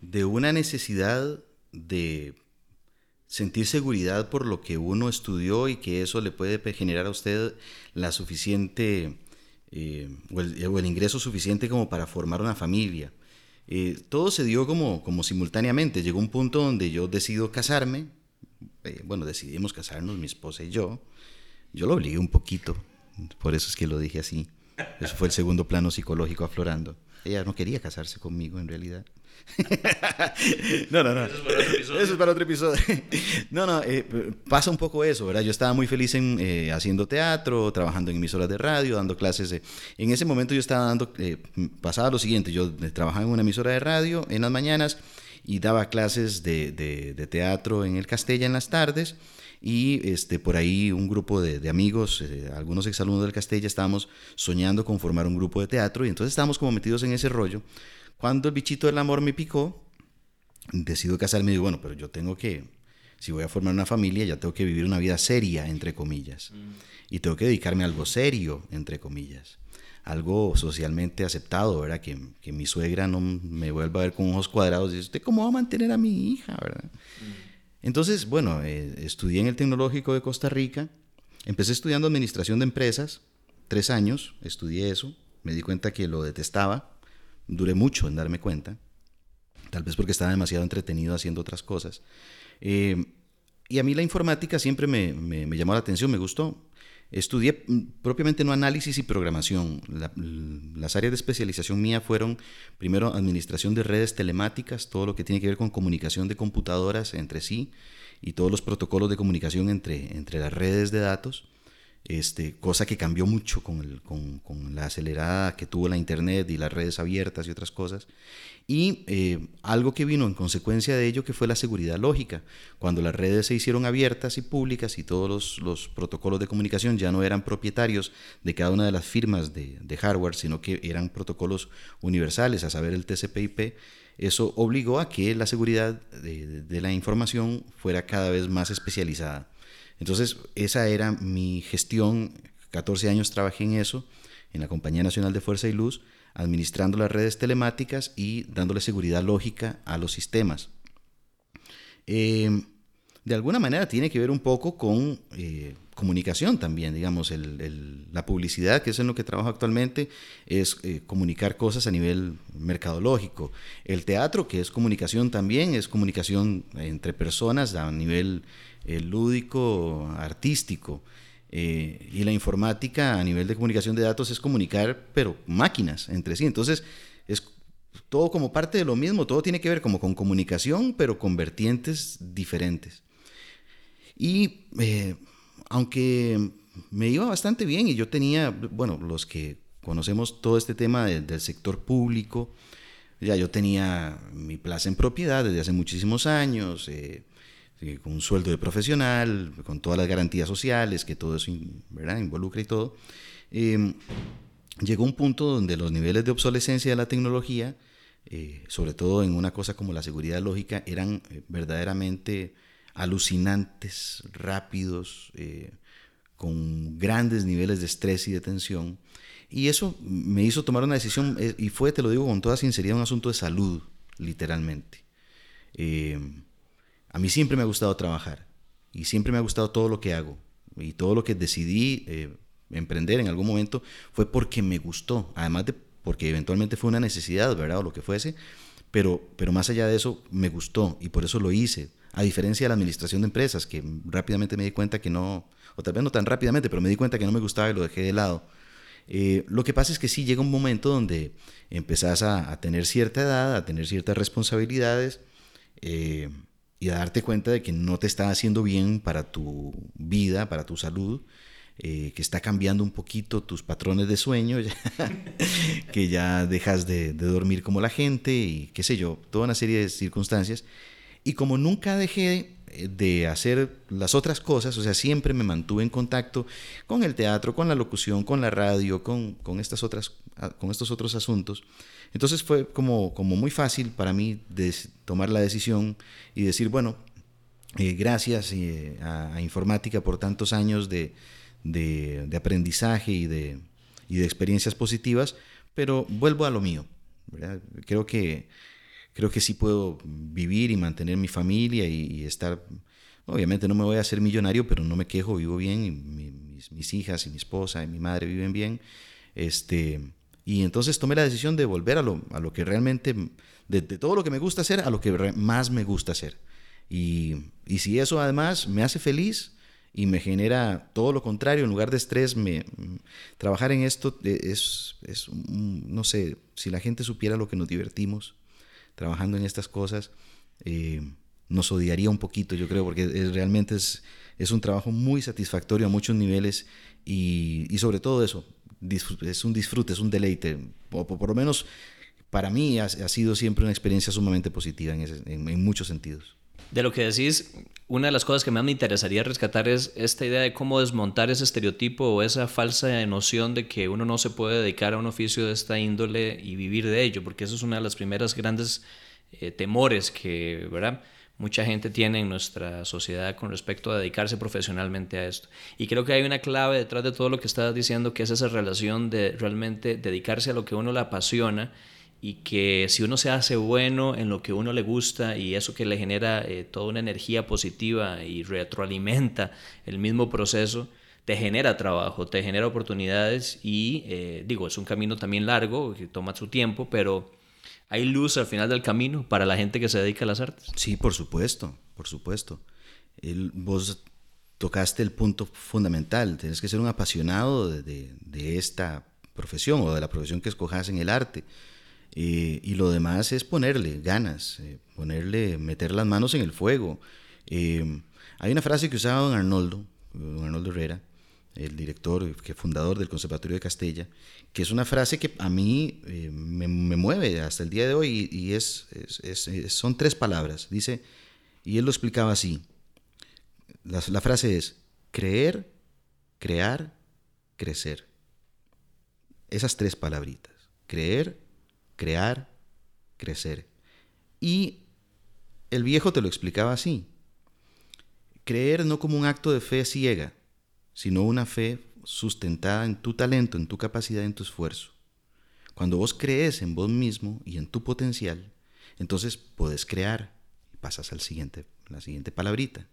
Speaker 2: de una necesidad de sentir seguridad por lo que uno estudió y que eso le puede generar a usted la suficiente eh, o, el, ingreso suficiente como para formar una familia. Eh, todo se dio como, como simultáneamente. Llegó un punto donde yo decido casarme. Eh, bueno, decidimos casarnos, mi esposa y yo. Yo lo obligué un poquito, por eso es que lo dije así. Eso fue el segundo plano psicológico aflorando. Ella no quería casarse conmigo en realidad. no, no, no. Eso es para otro episodio. no, no, eh, pasa un poco eso, ¿verdad? Yo estaba muy feliz en, eh, haciendo teatro, trabajando en emisoras de radio, dando clases. en ese momento yo estaba dando, eh, pasaba lo siguiente, yo trabajaba en una emisora de radio en las mañanas y daba clases de, de, teatro en el Castella en las tardes y este, por ahí un grupo de, amigos, algunos exalumnos del Castella, estábamos soñando con formar un grupo de teatro y entonces estábamos como metidos en ese rollo cuando el bichito del amor me picó, decido casarme y digo, bueno, pero yo tengo que, si voy a formar una familia, ya tengo que vivir una vida seria, entre comillas. Y tengo que dedicarme a algo serio, entre comillas. Algo socialmente aceptado, ¿verdad? Que, que mi suegra no me vuelva a ver con ojos cuadrados y dice, ¿usted cómo va a mantener a mi hija, verdad? Entonces, bueno, eh, estudié en el Tecnológico de Costa Rica. Empecé estudiando administración de empresas, tres años, estudié eso. Me di cuenta que lo detestaba duré mucho en darme cuenta, tal vez porque estaba demasiado entretenido haciendo otras cosas. Eh, y a mí la informática siempre me, me, llamó la atención, me gustó. Estudié mm, propiamente no análisis y programación. las áreas de especialización mía fueron primero administración de redes telemáticas, todo lo que tiene que ver con comunicación de computadoras entre sí y todos los protocolos de comunicación entre, entre las redes de datos este, cosa que cambió mucho con, la acelerada que tuvo la Internet y las redes abiertas y otras cosas. Y eh, algo que vino en consecuencia de ello que fue la seguridad lógica. Cuando las redes se hicieron abiertas y públicas y todos los, los protocolos de comunicación ya no eran propietarios de cada una de las firmas de, hardware, sino que eran protocolos universales, a saber el TCP/IP, eso obligó a que la seguridad de la información fuera cada vez más especializada. Entonces, esa era mi gestión. 14 años trabajé en eso, en la Compañía Nacional de Fuerza y Luz, administrando las redes telemáticas y dándole seguridad lógica a los sistemas. Eh, de alguna manera tiene que ver un poco con eh, comunicación también, digamos, la publicidad, que es en lo que trabajo actualmente, es eh, comunicar cosas a nivel mercadológico. El teatro, que es comunicación también, es comunicación entre personas a nivel el lúdico, artístico. Eh, y la informática a nivel de comunicación de datos es comunicar, pero máquinas entre sí. Entonces, es todo como parte de lo mismo, todo tiene que ver como con comunicación, pero con vertientes diferentes. Y eh, aunque me iba bastante bien y yo tenía, bueno, los que conocemos todo este tema del sector público, ya yo tenía mi plaza en propiedad desde hace muchísimos años. Eh, eh, con un sueldo de profesional, con todas las garantías sociales, que todo eso ¿verdad? involucra y todo, eh, llegó un punto donde los niveles de obsolescencia de la tecnología, eh, sobre todo en una cosa como la seguridad lógica, eran verdaderamente alucinantes, rápidos, con grandes niveles de estrés y de tensión. Y eso me hizo tomar una decisión, y fue, te lo digo con toda sinceridad, un asunto de salud, literalmente. A mí siempre me ha gustado trabajar y siempre me ha gustado todo lo que hago y todo lo que decidí eh, emprender en algún momento fue porque me gustó, además de porque eventualmente fue una necesidad, ¿verdad? O lo que fuese, pero, pero más allá de eso me gustó y por eso lo hice. A diferencia de la administración de empresas, que rápidamente me di cuenta que no, o tal vez no tan rápidamente, pero me di cuenta que no me gustaba y lo dejé de lado. Eh, lo que pasa es que sí llega un momento donde empezás a, tener cierta edad, a tener ciertas responsabilidades, eh, y a darte cuenta de que no te está haciendo bien para tu vida, para tu salud, eh, que está cambiando un poquito tus patrones de sueño, que ya dejas de, dormir como la gente y qué sé yo, toda una serie de circunstancias. Y como nunca dejé eh, de hacer las otras cosas, o sea, siempre me mantuve en contacto con el teatro, con la locución, con la radio, con, con estas otras, ah, con estos otros asuntos, entonces fue como, como muy fácil para mí tomar la decisión y decir, bueno, eh, gracias eh, a, Informática por tantos años de, de, aprendizaje y de, y de, experiencias positivas, pero vuelvo a lo mío. Creo, que, creo que sí puedo vivir y mantener mi familia y, estar... Obviamente no me voy a hacer millonario, pero no me quejo, vivo bien, y mis, mis, hijas y mi esposa y mi madre viven bien. Este, y entonces tomé la decisión de volver a lo, a lo que realmente, de, todo lo que me gusta hacer, a lo que más me gusta hacer. Y, y, si eso además me hace feliz y me genera todo lo contrario, en lugar de estrés, me, trabajar en esto es, es, no sé, si la gente supiera lo que nos divertimos trabajando en estas cosas, eh, nos odiaría un poquito, yo creo, porque realmente es, es un trabajo muy satisfactorio a muchos niveles y, y sobre todo eso, es un disfrute, es un deleite, o por, lo menos para mí ha, sido siempre una experiencia sumamente positiva en, en muchos sentidos.
Speaker 1: De lo que decís, una de las cosas que más me interesaría rescatar es esta idea de cómo desmontar ese estereotipo o esa falsa noción de que uno no se puede dedicar a un oficio de esta índole y vivir de ello, porque eso es una de las primeras grandes eh, temores que, ¿verdad? Mucha gente tiene en nuestra sociedad con respecto a dedicarse profesionalmente a esto. Y creo que hay una clave detrás de todo lo que estás diciendo, que es esa relación de realmente dedicarse a lo que uno le apasiona y que si uno se hace bueno en lo que uno le gusta y eso que le genera eh, toda una energía positiva y retroalimenta el mismo proceso, te genera trabajo, te genera oportunidades y eh, digo, es un camino también largo, que toma su tiempo, pero hay luz al final del camino para la gente que se dedica a las artes.
Speaker 2: Sí, por supuesto, por supuesto. El, vos tocaste el punto fundamental, tienes que ser un apasionado de, de esta profesión o de la profesión que escojas en el arte eh, y lo demás es ponerle ganas, eh, ponerle, meter las manos en el fuego. Eh, hay una frase que usaba don Arnoldo, don Arnoldo Herrera, el director, que fundador del Conservatorio de Castella, que es una frase que a mí me, mueve hasta el día de hoy y, es, son tres palabras. Dice, y él lo explicaba así. La, la frase es creer, crear, crecer. Esas tres palabritas. Creer, crear, crecer. Y el viejo te lo explicaba así. Creer no como un acto de fe ciega, sino una fe sustentada en tu talento, en tu capacidad, en tu esfuerzo. Cuando vos crees en vos mismo y en tu potencial, entonces puedes crear y pasas al siguiente, la siguiente palabrita.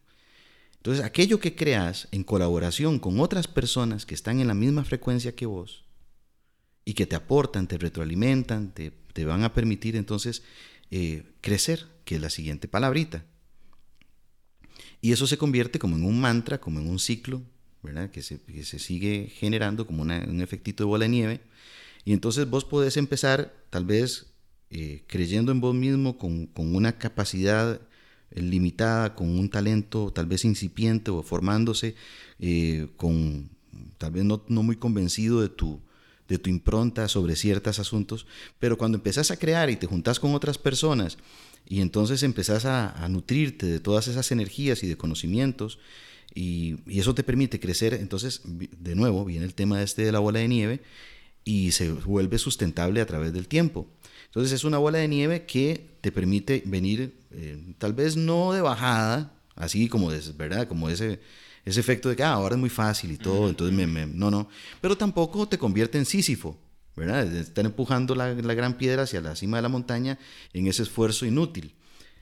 Speaker 2: Entonces, aquello que creas en colaboración con otras personas que están en la misma frecuencia que vos, y que te aportan, te retroalimentan, te, van a permitir entonces eh, crecer, que es la siguiente palabrita. Y eso se convierte como en un mantra, como en un ciclo, ¿verdad? Que, se, sigue generando como un efectito de bola de nieve. Y entonces vos podés empezar tal vez eh, creyendo en vos mismo con, una capacidad eh, limitada, con un talento tal vez incipiente o formándose, con tal vez no, no muy convencido de tu, de tu impronta sobre ciertos asuntos, pero cuando empezás a crear y te juntás con otras personas y entonces empezás a, nutrirte de todas esas energías y de conocimientos y, eso te permite crecer, entonces de nuevo viene el tema este de la bola de nieve y se vuelve sustentable a través del tiempo. Entonces es una bola de nieve que te permite venir eh, tal vez no de bajada, así como, es, ¿verdad? como ese ese efecto de que ah, ahora es muy fácil y todo, entonces me, no, no, pero tampoco te convierte en Sísifo, ¿verdad? Estar empujando la, la, gran piedra hacia la cima de la montaña en ese esfuerzo inútil,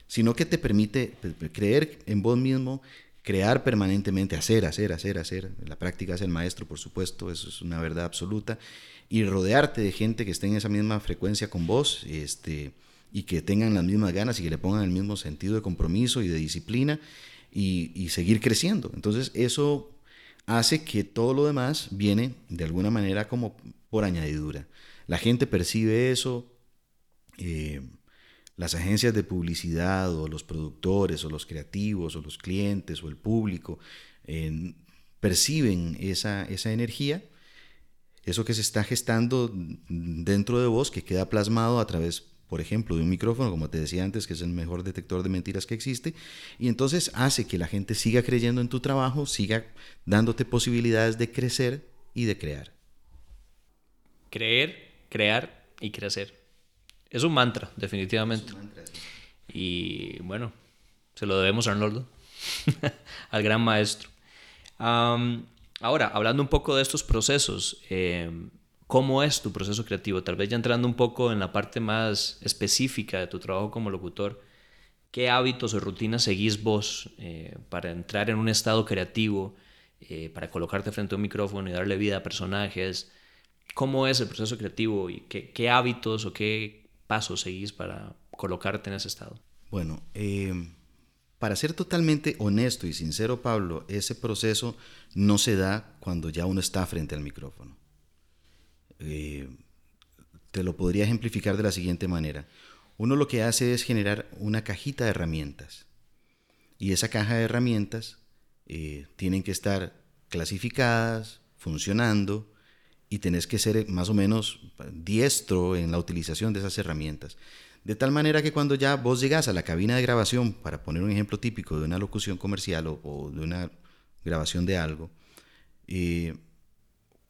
Speaker 2: sino que te permite creer en vos mismo, crear permanentemente, hacer, hacer, hacer, hacer. La práctica es el maestro, por supuesto, eso es una verdad absoluta, y rodearte de gente que esté en esa misma frecuencia con vos, este, y que tengan las mismas ganas y que le pongan el mismo sentido de compromiso y de disciplina y, seguir creciendo. Entonces eso hace que todo lo demás viene de alguna manera como por añadidura. La gente percibe eso, eh, las agencias de publicidad o los productores o los creativos o los clientes o el público perciben esa, esa energía, eso que se está gestando dentro de vos, que queda plasmado a través por ejemplo, de un micrófono, como te decía antes, que es el mejor detector de mentiras que existe, y entonces hace que la gente siga creyendo en tu trabajo, siga dándote posibilidades de crecer y de crear.
Speaker 1: Creer, crear y crecer. Es un mantra, definitivamente. Y bueno, se lo debemos a Arnoldo, al gran maestro. ahora, hablando un poco de estos procesos, eh, ¿Cómo es tu proceso creativo? Tal vez ya entrando un poco en la parte más específica de tu trabajo como locutor, ¿qué hábitos o rutinas seguís vos eh, para entrar en un estado creativo, eh, para colocarte frente a un micrófono y darle vida a personajes? ¿Cómo es el proceso creativo y qué, hábitos o qué pasos seguís para colocarte en ese estado?
Speaker 2: Bueno, eh, Para ser totalmente honesto y sincero, Pablo, ese proceso no se da cuando ya uno está frente al micrófono. Eh, te lo podría ejemplificar de la siguiente manera. Uno lo que hace es generar una cajita de herramientas. Y esa caja de herramientas eh, tienen que estar clasificadas, funcionando, y tenés que ser más o menos diestro en la utilización de esas herramientas. De tal manera que cuando ya vos llegás a la cabina de grabación, para poner un ejemplo típico de una locución comercial o, de una grabación de algo, eh,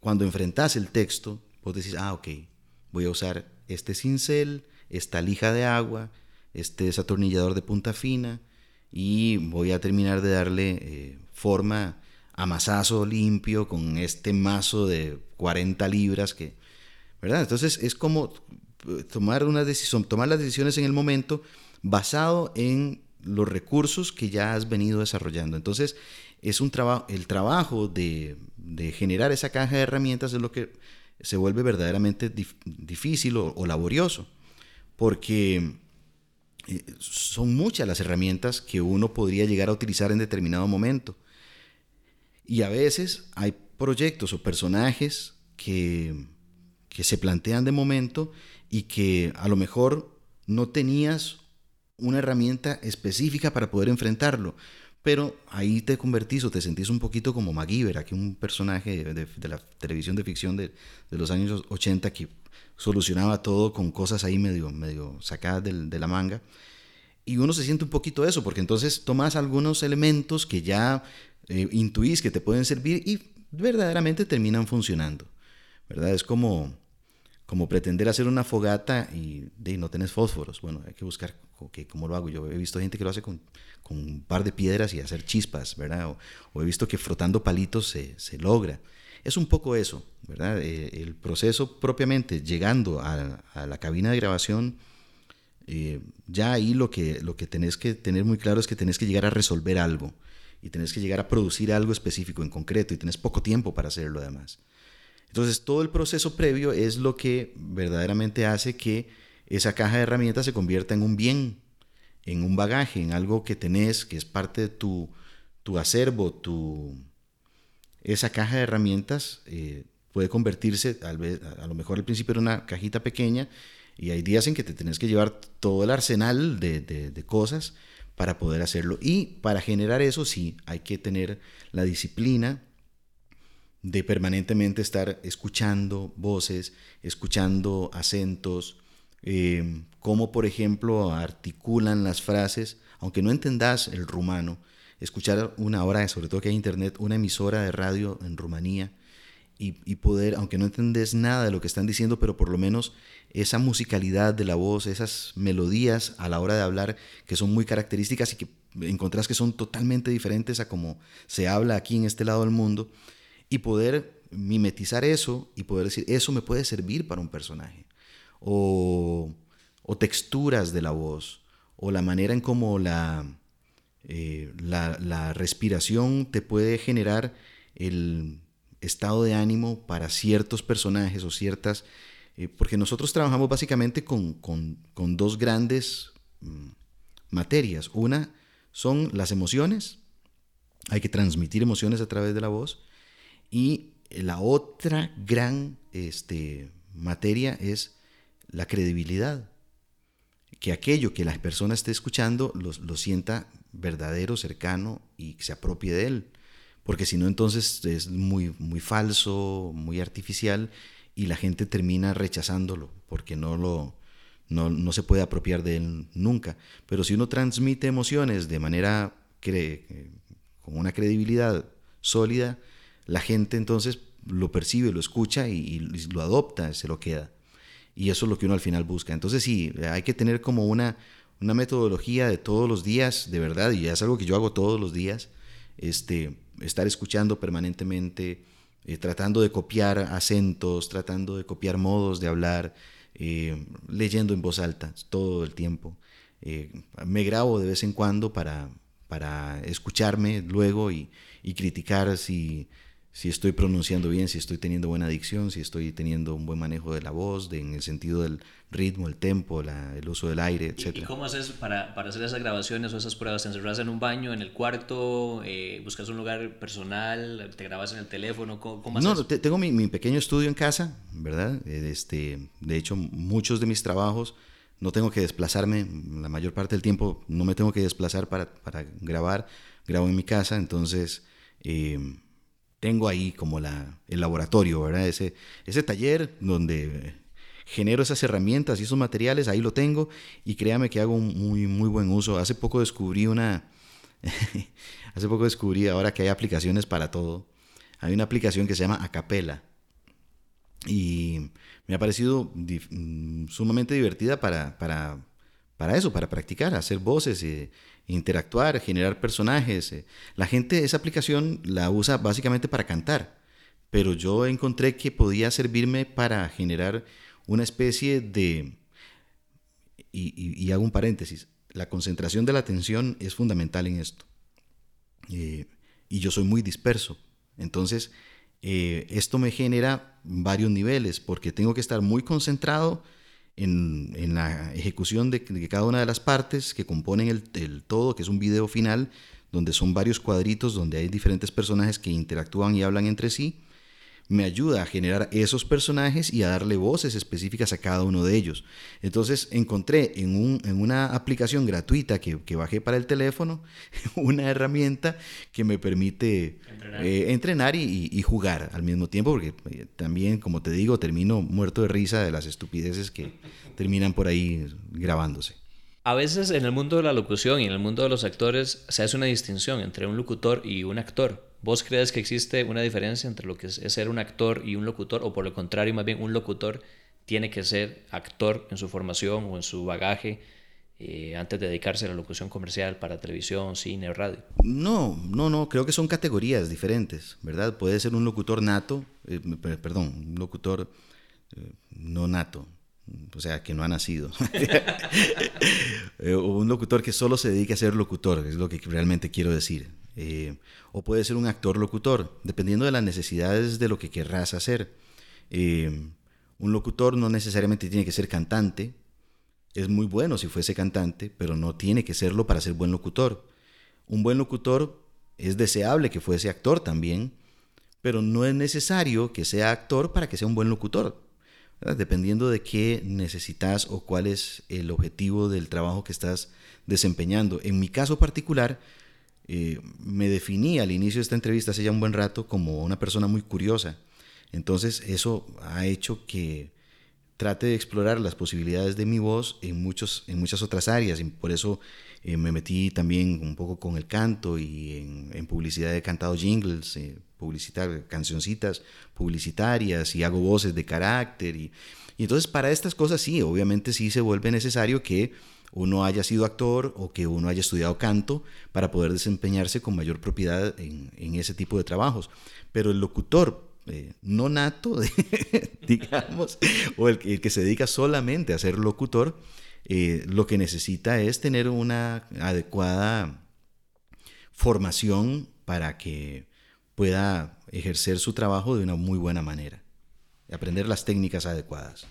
Speaker 2: cuando enfrentás el texto, vos decís, ah, ok, voy a usar este cincel, esta lija de agua, este desatornillador de punta fina y voy a terminar de darle eh, forma a masazo limpio con este mazo de 40 libras que, ¿verdad? Entonces es como tomar una decisión, tomar las decisiones en el momento basado en los recursos que ya has venido desarrollando. Entonces, es un trabajo, el trabajo de, de, generar esa caja de herramientas es lo que se vuelve verdaderamente difícil o, laborioso, porque eh, son muchas las herramientas que uno podría llegar a utilizar en determinado momento. Y a veces hay proyectos o personajes que, que se plantean de momento y que a lo mejor no tenías una herramienta específica para poder enfrentarlo. Pero ahí te convertís o te sentís un poquito como MacGyver, aquí un personaje de, la televisión de ficción de, los años 80 que solucionaba todo con cosas ahí medio, medio sacadas de la manga. Y uno se siente un poquito eso, porque entonces tomas algunos elementos que ya eh, intuís que te pueden servir y verdaderamente terminan funcionando. ¿Verdad? Es como, como pretender hacer una fogata y de, no tenés fósforos. Bueno, hay que buscar cómo lo hago. Yo he visto gente que lo hace con, con un par de piedras y hacer chispas, ¿verdad? O, he visto que frotando palitos se, se, logra. Es un poco eso, ¿verdad? Eh, el proceso propiamente, llegando a, a la cabina de grabación, eh, ya ahí lo que, lo que tenés que tener muy claro es que tenés que llegar a resolver algo y tenés que llegar a producir algo específico en concreto y tenés poco tiempo para hacerlo además. Entonces todo el proceso previo es lo que verdaderamente hace que esa caja de herramientas se convierta en un bien, en un bagaje, en algo que tenés, que es parte de tu, tu acervo, tu... Esa caja de herramientas eh, puede convertirse, a lo mejor al principio era una cajita pequeña, y hay días en que te tenés que llevar todo el arsenal de, de cosas para poder hacerlo. Y para generar eso sí, hay que tener la disciplina, de permanentemente estar escuchando voces, escuchando acentos, eh, cómo por ejemplo articulan las frases, aunque no entendas el rumano, escuchar una hora, sobre todo que hay internet, una emisora de radio en Rumanía y, poder, aunque no entendés nada de lo que están diciendo, pero por lo menos esa musicalidad de la voz, esas melodías a la hora de hablar que son muy características y que encontrás que son totalmente diferentes a como se habla aquí en este lado del mundo, y poder mimetizar eso y poder decir, eso me puede servir para un personaje. O, texturas de la voz, o la manera en cómo la, eh, la, respiración te puede generar el estado de ánimo para ciertos personajes o ciertas... Eh, porque nosotros trabajamos básicamente con, con dos grandes mm, materias. Una son las emociones, hay que transmitir emociones a través de la voz, y la otra gran este, materia es la credibilidad. Que aquello que la persona esté escuchando lo, sienta verdadero, cercano y se apropie de él. Porque si no, entonces es muy, muy falso, muy artificial y la gente termina rechazándolo porque no, lo, no, no se puede apropiar de él nunca. Pero si uno transmite emociones de manera que, con una credibilidad sólida, la gente entonces lo percibe, lo escucha y, lo adopta, se lo queda. Y eso es lo que uno al final busca. Entonces sí, hay que tener como una, una metodología de todos los días, de verdad, y es algo que yo hago todos los días, este, estar escuchando permanentemente, eh, tratando de copiar acentos, tratando de copiar modos de hablar, eh, leyendo en voz alta todo el tiempo. Eh, me grabo de vez en cuando para, para escucharme luego y, y criticar si si estoy pronunciando bien, si estoy teniendo buena dicción, si estoy teniendo un buen manejo de la voz, en el sentido del ritmo, el tempo, el uso del aire, etc.
Speaker 1: ¿Y, cómo haces para, para, hacer esas grabaciones o esas pruebas? ¿Te encerras en un baño, en el cuarto? Eh, ¿Buscas un lugar personal? ¿Te grabas en el teléfono? ¿Cómo,
Speaker 2: no, tengo mi, mi, pequeño estudio en casa, ¿verdad? Este, de hecho, muchos de mis trabajos no tengo que desplazarme, la mayor parte del tiempo no me tengo que desplazar para, para grabar, grabo en mi casa, entonces... Eh, tengo ahí como la, el laboratorio, ¿verdad? Ese, ese taller donde genero esas herramientas y esos materiales, ahí lo tengo y créame que hago un muy, muy buen uso. Hace poco descubrí una, hace poco descubrí ahora que hay aplicaciones para todo. Hay una aplicación que se llama Acapela y me ha parecido mm, sumamente divertida para, para, para eso, para practicar, hacer voces, eh, interactuar, generar personajes. Eh. La gente esa aplicación la usa básicamente para cantar, pero yo encontré que podía servirme para generar una especie de, y, hago un paréntesis, la concentración de la atención es fundamental en esto. Eh, y yo soy muy disperso. Entonces, esto me genera varios niveles, porque tengo que estar muy concentrado en, la ejecución de, cada una de las partes que componen el, el, todo, que es un video final, donde son varios cuadritos, donde hay diferentes personajes que interactúan y hablan entre sí me ayuda a generar esos personajes y a darle voces específicas a cada uno de ellos. Entonces encontré en, un, en una aplicación gratuita que, que, bajé para el teléfono una herramienta que me permite entrenar, eh, y, y, jugar al mismo tiempo, porque eh, también, como te digo, termino muerto de risa de las estupideces que terminan por ahí grabándose.
Speaker 1: A veces en el mundo de la locución y en el mundo de los actores se hace una distinción entre un locutor y un actor. ¿Vos crees que existe una diferencia entre lo que es, ser un actor y un locutor? ¿O por el contrario, más bien un locutor tiene que ser actor en su formación o en su bagaje eh, antes de dedicarse a la locución comercial para televisión, cine o radio?
Speaker 2: No, no, no, creo que son categorías diferentes, ¿verdad? Puede ser un locutor nato, eh, perdón, un locutor eh, no nato, o sea, que no ha nacido. o un locutor que solo se dedica a ser locutor, es lo que realmente quiero decir. Eh, o puede ser un actor locutor, dependiendo de las necesidades de lo que querrás hacer. Eh, un locutor no necesariamente tiene que ser cantante, es muy bueno si fuese cantante, pero no tiene que serlo para ser buen locutor. Un buen locutor es deseable que fuese actor también, pero no es necesario que sea actor para que sea un buen locutor, dependiendo de qué necesitas o cuál es el objetivo del trabajo que estás desempeñando. En mi caso particular, eh, me definí al inicio de esta entrevista hace ya un buen rato como una persona muy curiosa. Entonces eso ha hecho que trate de explorar las posibilidades de mi voz en, muchos, en muchas otras áreas y por eso eh, me metí también un poco con el canto y en, publicidad he cantado jingles, eh, publicitar, cancioncitas publicitarias y hago voces de carácter y, entonces para estas cosas sí, obviamente sí se vuelve necesario que uno haya sido actor o que uno haya estudiado canto para poder desempeñarse con mayor propiedad en, ese tipo de trabajos. Pero el locutor eh, no nato, digamos, o el, que se dedica solamente a ser locutor, eh, lo que necesita es tener una adecuada formación para que pueda ejercer su trabajo de una muy buena manera, aprender las técnicas adecuadas.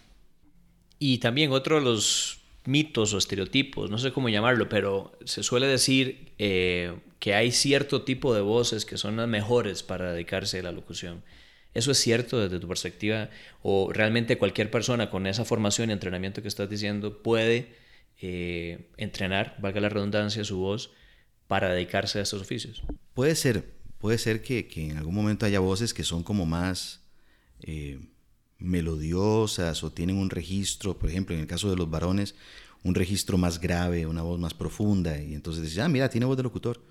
Speaker 1: Y también otro de los mitos o estereotipos, no sé cómo llamarlo, pero se suele decir eh, que hay cierto tipo de voces que son las mejores para dedicarse a la locución. ¿Eso es cierto desde tu perspectiva? ¿O realmente cualquier persona con esa formación y entrenamiento que estás diciendo puede eh, entrenar, valga la redundancia, su voz para dedicarse a estos oficios?
Speaker 2: Puede ser, puede ser que, en algún momento haya voces que son como más... Eh, melodiosas o tienen un registro, por ejemplo, en el caso de los varones, un registro más grave, una voz más profunda, y entonces dices, ah, mira, tiene voz de locutor.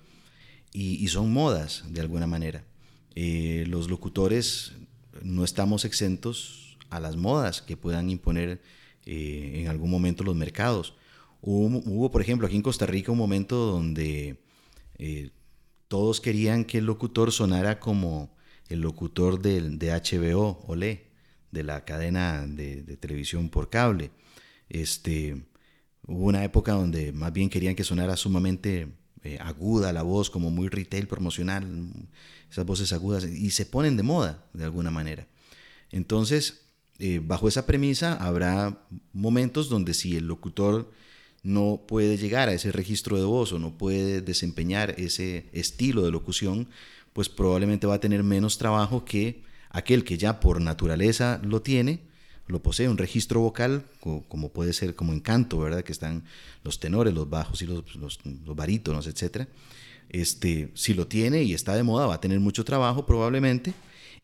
Speaker 2: Y, son modas, de alguna manera. Eh, los locutores no estamos exentos a las modas que puedan imponer eh, en algún momento los mercados. Hubo, por ejemplo, aquí en Costa Rica un momento donde eh, todos querían que el locutor sonara como el locutor de, HBO, Olé de la cadena de, televisión por cable. Este, hubo una época donde más bien querían que sonara sumamente eh, aguda la voz, como muy retail promocional, esas voces agudas, y se ponen de moda de alguna manera. Entonces, eh, bajo esa premisa habrá momentos donde si el locutor no puede llegar a ese registro de voz o no puede desempeñar ese estilo de locución, pues probablemente va a tener menos trabajo que aquel que ya por naturaleza lo tiene, lo posee, un registro vocal, como puede ser como en canto, ¿verdad? Que están los tenores, los bajos y los, los, barítonos, etc. Este, si lo tiene y está de moda, va a tener mucho trabajo probablemente,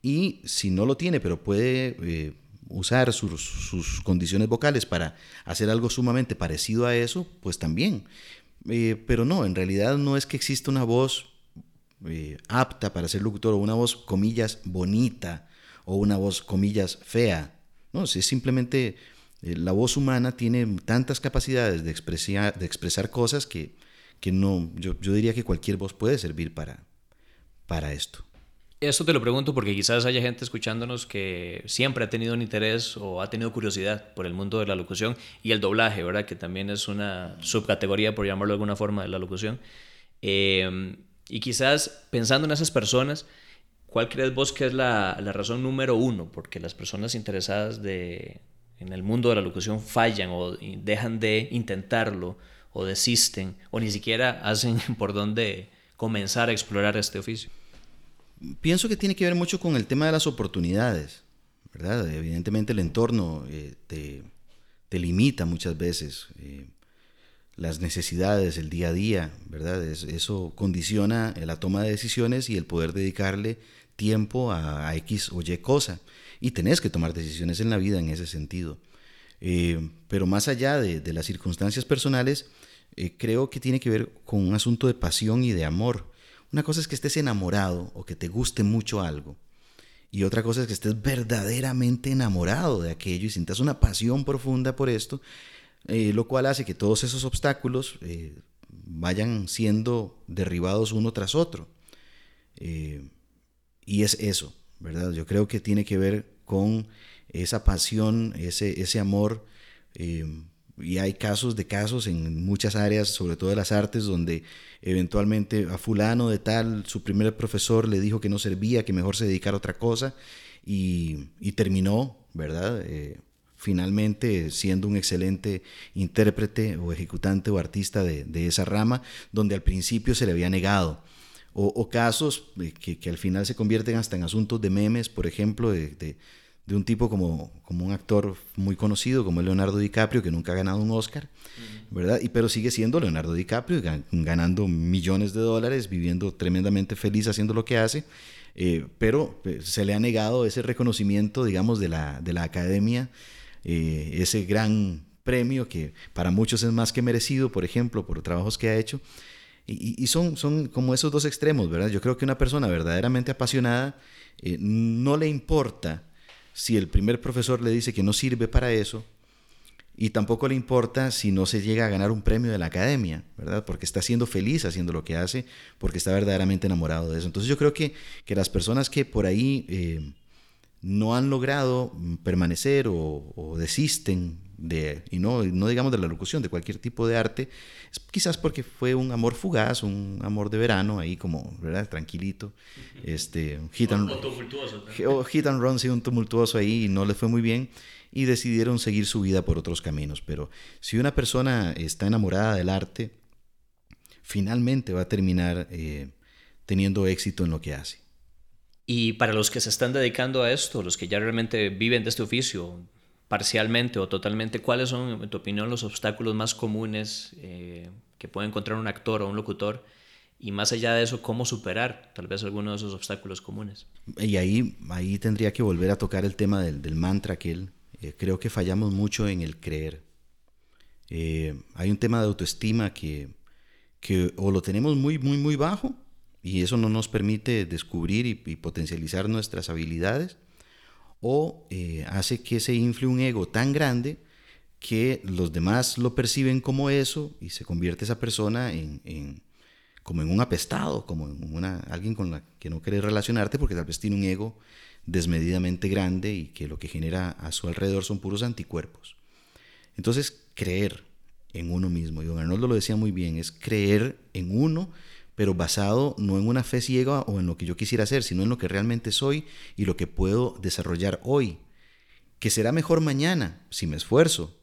Speaker 2: y si no lo tiene, pero puede eh, usar sus, condiciones vocales para hacer algo sumamente parecido a eso, pues también. Eh, pero no, en realidad no es que exista una voz eh, apta para ser locutor o una voz, comillas, bonita o una voz, comillas, fea. No, es simplemente eh, la voz humana tiene tantas capacidades de expresar, de expresar cosas que, que no, yo, yo diría que cualquier voz puede servir para, para esto.
Speaker 1: Esto te lo pregunto porque quizás haya gente escuchándonos que siempre ha tenido un interés o ha tenido curiosidad por el mundo de la locución y el doblaje, ¿verdad? Que también es una subcategoría, por llamarlo de alguna forma, de la locución. Eh, y quizás pensando en esas personas, ¿cuál crees vos que es la, la razón número uno? Porque las personas interesadas de, en el mundo de la locución fallan o dejan de intentarlo o desisten o ni siquiera hacen por dónde comenzar a explorar este oficio
Speaker 2: pienso que tiene que ver mucho con el tema de las oportunidades, ¿verdad? Evidentemente el entorno eh, te, limita muchas veces, eh, las necesidades, el día a día, ¿verdad? eso condiciona la toma de decisiones y el poder dedicarle tiempo a, X o Y cosa. Y tenés que tomar decisiones en la vida en ese sentido. Eh, pero más allá de las circunstancias personales, creo que tiene que ver con un asunto de pasión y de amor. Una cosa es que estés enamorado o que te guste mucho algo. Y otra cosa es que estés verdaderamente enamorado de aquello y sientas una pasión profunda por esto, eh, lo cual hace que todos esos obstáculos eh, vayan siendo derribados uno tras otro. Eh, y es eso, ¿verdad? Yo creo que tiene que ver con esa pasión, ese, ese amor y hay casos de casos en muchas áreas, sobre todo de las artes, donde eventualmente a fulano de tal, su primer profesor le dijo que no servía, que mejor se dedicara a otra cosa, y, terminó, ¿verdad? Eh, finalmente siendo un excelente intérprete o ejecutante o artista de, esa rama, donde al principio se le había negado. O, casos eh, que, al final se convierten hasta en asuntos de memes, por ejemplo, de un tipo como, como un actor muy conocido como Leonardo DiCaprio, que nunca ha ganado un Oscar, ¿verdad? Y, pero sigue siendo Leonardo DiCaprio, ganando millones de dólares, viviendo tremendamente feliz haciendo lo que hace, eh, pero pues, se le ha negado ese reconocimiento, digamos, de la, de la academia, eh, ese gran premio que para muchos es más que merecido, por ejemplo, por trabajos que ha hecho. Y, y son, son como esos dos extremos, ¿verdad? Yo creo que una persona verdaderamente apasionada eh, no le importa si el primer profesor le dice que no sirve para eso, y tampoco le importa si no se llega a ganar un premio de la academia, ¿verdad? Porque está siendo feliz haciendo lo que hace, porque está verdaderamente enamorado de eso. Entonces yo creo que, que las personas que por ahí eh, no han logrado permanecer o, desisten de, y no, no digamos de la locución, de cualquier tipo de arte, es quizás porque fue un amor fugaz, un amor de verano, ahí como, ¿verdad? Tranquilito, este, hit and, o, hit and run, sí, un tumultuoso ahí y no le fue muy bien y decidieron seguir su vida por otros caminos. Pero si una persona está enamorada del arte, finalmente va a terminar eh, teniendo éxito en lo que hace.
Speaker 1: Y para los que se están dedicando a esto, los que ya realmente viven de este oficio, parcialmente o totalmente, ¿cuáles son, en tu opinión, los obstáculos más comunes eh, que puede encontrar un actor o un locutor? Y más allá de eso, ¿cómo superar tal vez alguno de esos obstáculos comunes?
Speaker 2: Y ahí, ahí tendría que volver a tocar el tema del, del mantra que él, eh, creo que fallamos mucho en el creer. Eh, hay un tema de autoestima que, que o lo tenemos muy, muy, muy bajo y eso no nos permite descubrir y, potencializar nuestras habilidades, o eh, hace que se infle un ego tan grande que los demás lo perciben como eso y se convierte esa persona en, como en un apestado, como en alguien con la que no quieres relacionarte porque tal vez tiene un ego desmedidamente grande y que lo que genera a su alrededor son puros anticuerpos. Entonces, creer en uno mismo. Y don Arnoldo lo decía muy bien, es creer en uno, pero basado no en una fe ciega o en lo que yo quisiera hacer, sino en lo que realmente soy y lo que puedo desarrollar hoy. Que será mejor mañana si me esfuerzo,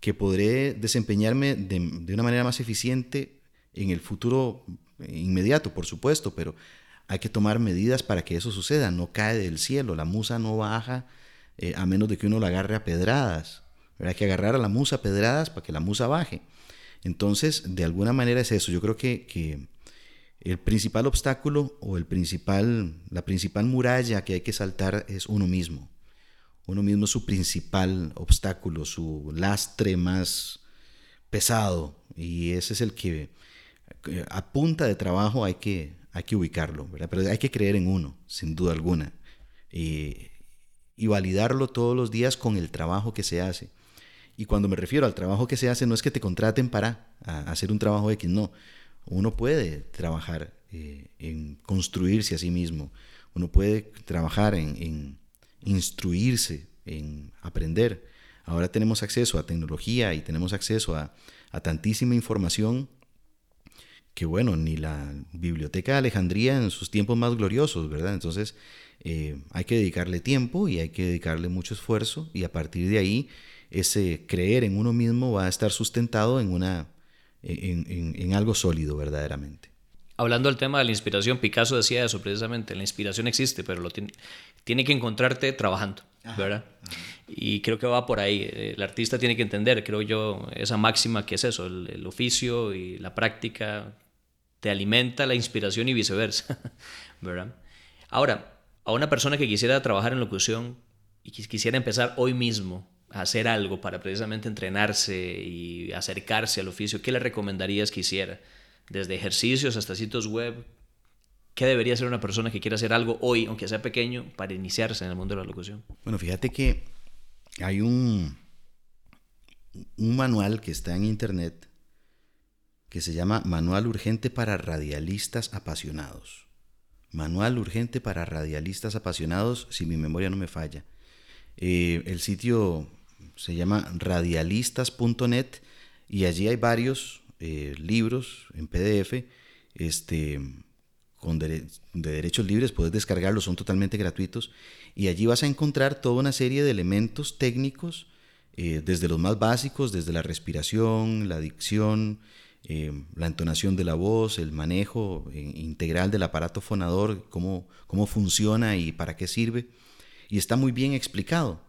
Speaker 2: que podré desempeñarme de, de una manera más eficiente en el futuro inmediato, por supuesto, pero hay que tomar medidas para que eso suceda. No cae del cielo, la musa no baja eh, a menos de que uno la agarre a pedradas. Hay que agarrar a la musa a pedradas para que la musa baje. Entonces, de alguna manera es eso. Yo creo que el principal obstáculo o el principal, la principal muralla que hay que saltar es uno mismo. Uno mismo es su principal obstáculo, su lastre más pesado. Y ese es el que a punta de trabajo hay que, hay que ubicarlo. Pero hay que creer en uno, sin duda alguna. Y, y validarlo todos los días con el trabajo que se hace. Y cuando me refiero al trabajo que se hace, no es que te contraten para hacer un trabajo X, no. Uno puede trabajar eh, en construirse a sí mismo, uno puede trabajar en, instruirse, en aprender. Ahora tenemos acceso a tecnología y tenemos acceso a, a tantísima información que bueno, ni la Biblioteca de Alejandría en sus tiempos más gloriosos, ¿verdad? Entonces eh, hay que dedicarle tiempo y hay que dedicarle mucho esfuerzo y a partir de ahí ese creer en uno mismo va a estar sustentado en, una, en, en, algo sólido verdaderamente.
Speaker 1: Hablando del tema de la inspiración, Picasso decía eso precisamente, la inspiración existe, pero lo tiene, tiene que encontrarte trabajando, ¿verdad? Y creo que va por ahí. El artista tiene que entender, creo yo, esa máxima que es eso, el, el oficio y la práctica te alimenta la inspiración y viceversa, ¿verdad? Ahora, a una persona que quisiera trabajar en locución y quisiera empezar hoy mismo hacer algo para precisamente entrenarse y acercarse al oficio, ¿qué le recomendarías que hiciera? Desde ejercicios hasta sitios web, ¿qué debería hacer una persona que quiera hacer algo hoy, aunque sea pequeño, para iniciarse en el mundo de la locución?
Speaker 2: Bueno, fíjate que hay un, un manual que está en internet que se llama Manual Urgente para Radialistas Apasionados. Manual Urgente para Radialistas Apasionados, si mi memoria no me falla. Eh, el sitio se llama radialistas.net y allí hay varios eh, libros en PDF este, con de, derechos libres, puedes descargarlos, son totalmente gratuitos y allí vas a encontrar toda una serie de elementos técnicos, eh, desde los más básicos, desde la respiración, la dicción, eh, la entonación de la voz, el manejo integral del aparato fonador, cómo, cómo funciona y para qué sirve. Y está muy bien explicado.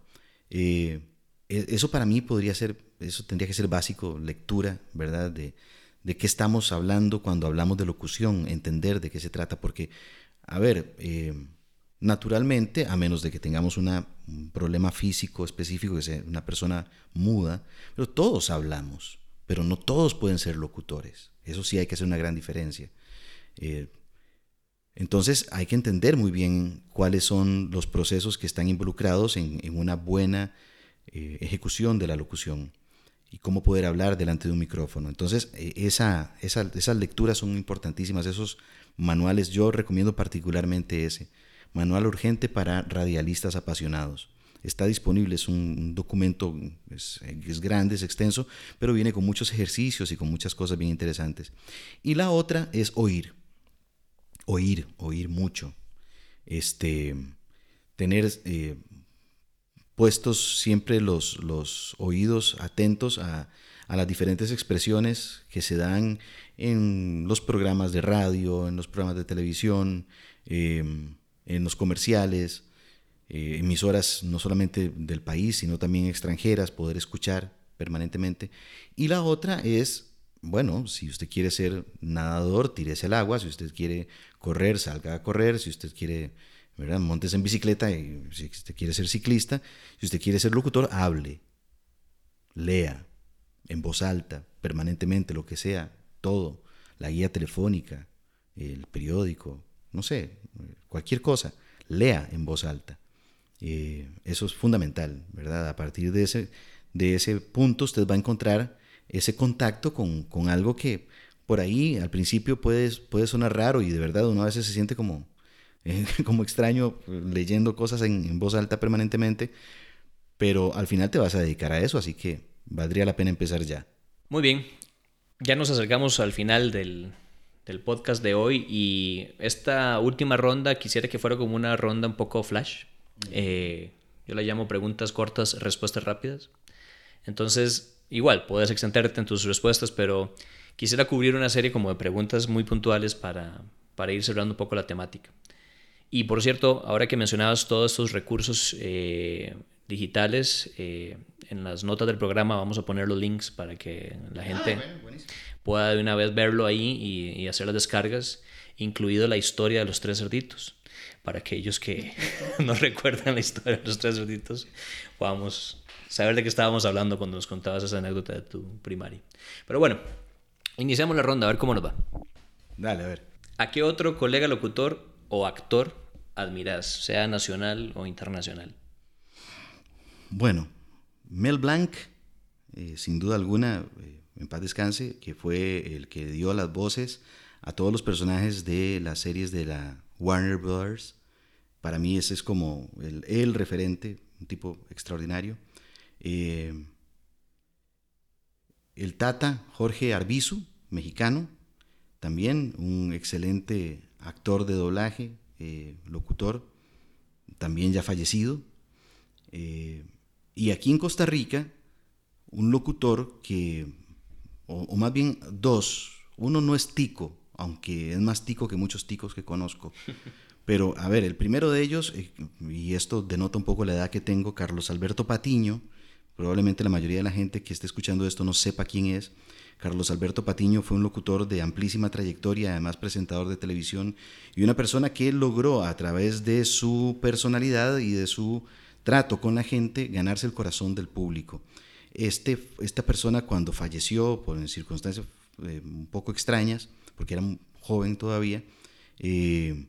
Speaker 2: Eso para mí podría ser, eso tendría que ser básico, lectura, ¿verdad? De, de qué estamos hablando cuando hablamos de locución, entender de qué se trata, porque, a ver, naturalmente, a menos de que tengamos un problema físico específico, que sea una persona muda, pero todos hablamos pero no todos pueden ser locutores. Eso sí hay que hacer una gran diferencia. Eh, entonces hay que entender muy bien cuáles son los procesos que están involucrados en, una buena eh, ejecución de la locución y cómo poder hablar delante de un micrófono. Entonces eh, esa, esas lecturas son importantísimas, esos manuales, yo recomiendo particularmente ese, Manual Urgente para Radialistas Apasionados está disponible, es un documento, es, grande, es extenso, pero viene con muchos ejercicios y con muchas cosas bien interesantes. Y la otra es oír, oír, oír mucho, este, tener eh, puestos siempre los, los oídos atentos a, las diferentes expresiones que se dan en los programas de radio, en los programas de televisión, eh, en los comerciales, eh, emisoras no solamente del país, sino también extranjeras, poder escuchar permanentemente. Y la otra es, bueno, si usted quiere ser nadador, tírese al agua, si usted quiere correr, salga a correr, si usted quiere, Montes en bicicleta, y si usted quiere ser ciclista, si usted quiere ser locutor, hable, lea en voz alta, permanentemente, lo que sea, todo, la guía telefónica, el periódico, no sé, cualquier cosa, lea en voz alta. Eh, eso es fundamental, ¿verdad? A partir de ese, de ese punto usted va a encontrar ese contacto con, con algo que por ahí al principio puede, puede sonar raro y de verdad uno a veces se siente como, como extraño leyendo cosas en, voz alta permanentemente, pero al final te vas a dedicar a eso, así que valdría la pena empezar ya.
Speaker 1: Muy bien, ya nos acercamos al final del, podcast de hoy y esta última ronda quisiera que fuera como una ronda un poco flash. Eh, yo la llamo preguntas cortas, respuestas rápidas. Entonces, igual, puedes extenderte en tus respuestas, pero quisiera cubrir una serie como de preguntas muy puntuales para, para ir cerrando un poco la temática. Y por cierto, ahora que mencionabas todos estos recursos eh, digitales, eh, en las notas del programa vamos a poner los links para que la ah, gente pueda de una vez verlo ahí y, hacer las descargas, incluido la historia de los tres cerditos. Para aquellos que no recuerdan la historia de los tres cerditos, podamos saber de qué estábamos hablando cuando nos contabas esa anécdota de tu primaria. Pero bueno, iniciamos la ronda, a ver cómo nos va.
Speaker 2: Dale, a ver.
Speaker 1: ¿A qué otro colega locutor o actor admiras, sea nacional o internacional?
Speaker 2: Bueno, Mel Blanc, eh, sin duda alguna, eh, en paz descanse, que fue el que dio las voces a todos los personajes de las series de la Warner Brothers. Para mí ese es como el, referente, un tipo extraordinario. Eh, el Tata Jorge Arbizu, mexicano, también un excelente actor de doblaje, locutor, también ya fallecido. Y aquí en Costa Rica, un locutor que, o, más bien dos, uno no es tico, aunque es más tico que muchos ticos que conozco. Pero, a ver, el primero de ellos, eh, y esto denota un poco la edad que tengo, Carlos Alberto Patiño, probablemente la mayoría de la gente que esté escuchando esto no sepa quién es. Carlos Alberto Patiño fue un locutor de amplísima trayectoria, además presentador de televisión, y una persona que logró a través de su personalidad y de su trato con la gente, ganarse el corazón del público. Este, esta persona cuando falleció por circunstancias eh, un poco extrañas, porque era joven todavía, eh,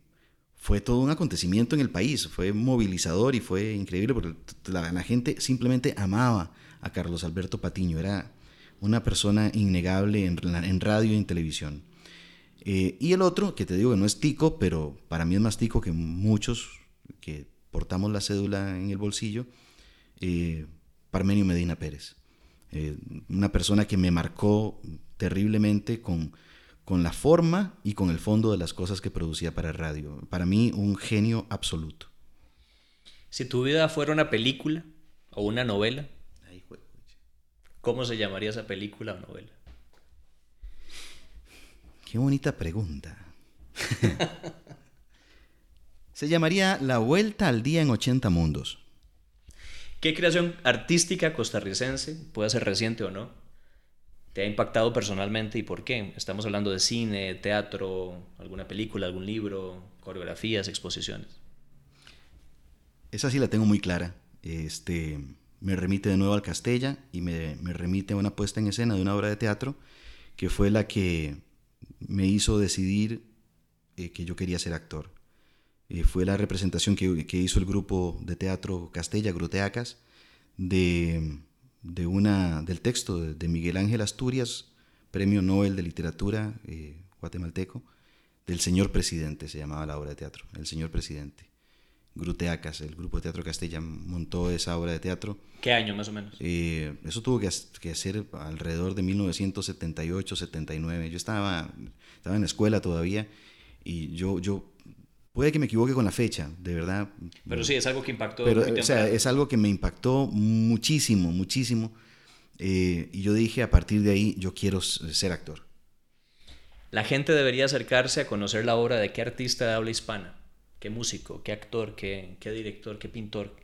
Speaker 2: fue todo un acontecimiento en el país, fue movilizador y fue increíble porque la, gente simplemente amaba a Carlos Alberto Patiño, era una persona innegable en, radio y en televisión. Eh, y el otro, que te digo que no es tico, pero para mí es más tico que muchos que portamos la cédula en el bolsillo, eh, Parmenio Medina Pérez. Eh, una persona que me marcó terriblemente con, con la forma y con el fondo de las cosas que producía para radio. Para mí, un genio absoluto.
Speaker 1: Si tu vida fuera una película o una novela, ¿cómo se llamaría esa película o novela?
Speaker 2: Qué bonita pregunta. Se llamaría La Vuelta al Día en 80 Mundos.
Speaker 1: ¿Qué creación artística costarricense, puede ser reciente o no, te ha impactado personalmente y por qué? Estamos hablando de cine, teatro, alguna película, algún libro, coreografías, exposiciones.
Speaker 2: Esa sí la tengo muy clara. Este, me remite de nuevo al Castella y me, remite a una puesta en escena de una obra de teatro que fue la que me hizo decidir eh, que yo quería ser actor. Eh, fue la representación que, hizo el grupo de teatro Castella, Gruteacas, de, de una, del texto de, Miguel Ángel Asturias, Premio Nobel de Literatura eh, guatemalteco, del Señor Presidente, se llamaba la obra de teatro, El Señor Presidente. Gruteacas, el grupo de teatro Castella montó esa obra de teatro.
Speaker 1: ¿Qué año más o menos?
Speaker 2: Eh, eso tuvo que, que, hacer alrededor de 1978-79. Yo estaba, estaba en la escuela todavía y yo, yo Puede que me equivoque con la fecha, de verdad.
Speaker 1: Pero sí, es algo que impactó.
Speaker 2: Pero, o sea, es algo que me impactó muchísimo, muchísimo. Eh, y yo dije, a partir de ahí, yo quiero ser actor.
Speaker 1: La gente debería acercarse a conocer la obra de qué artista de habla hispana, qué músico, qué actor, qué, qué director, qué pintor.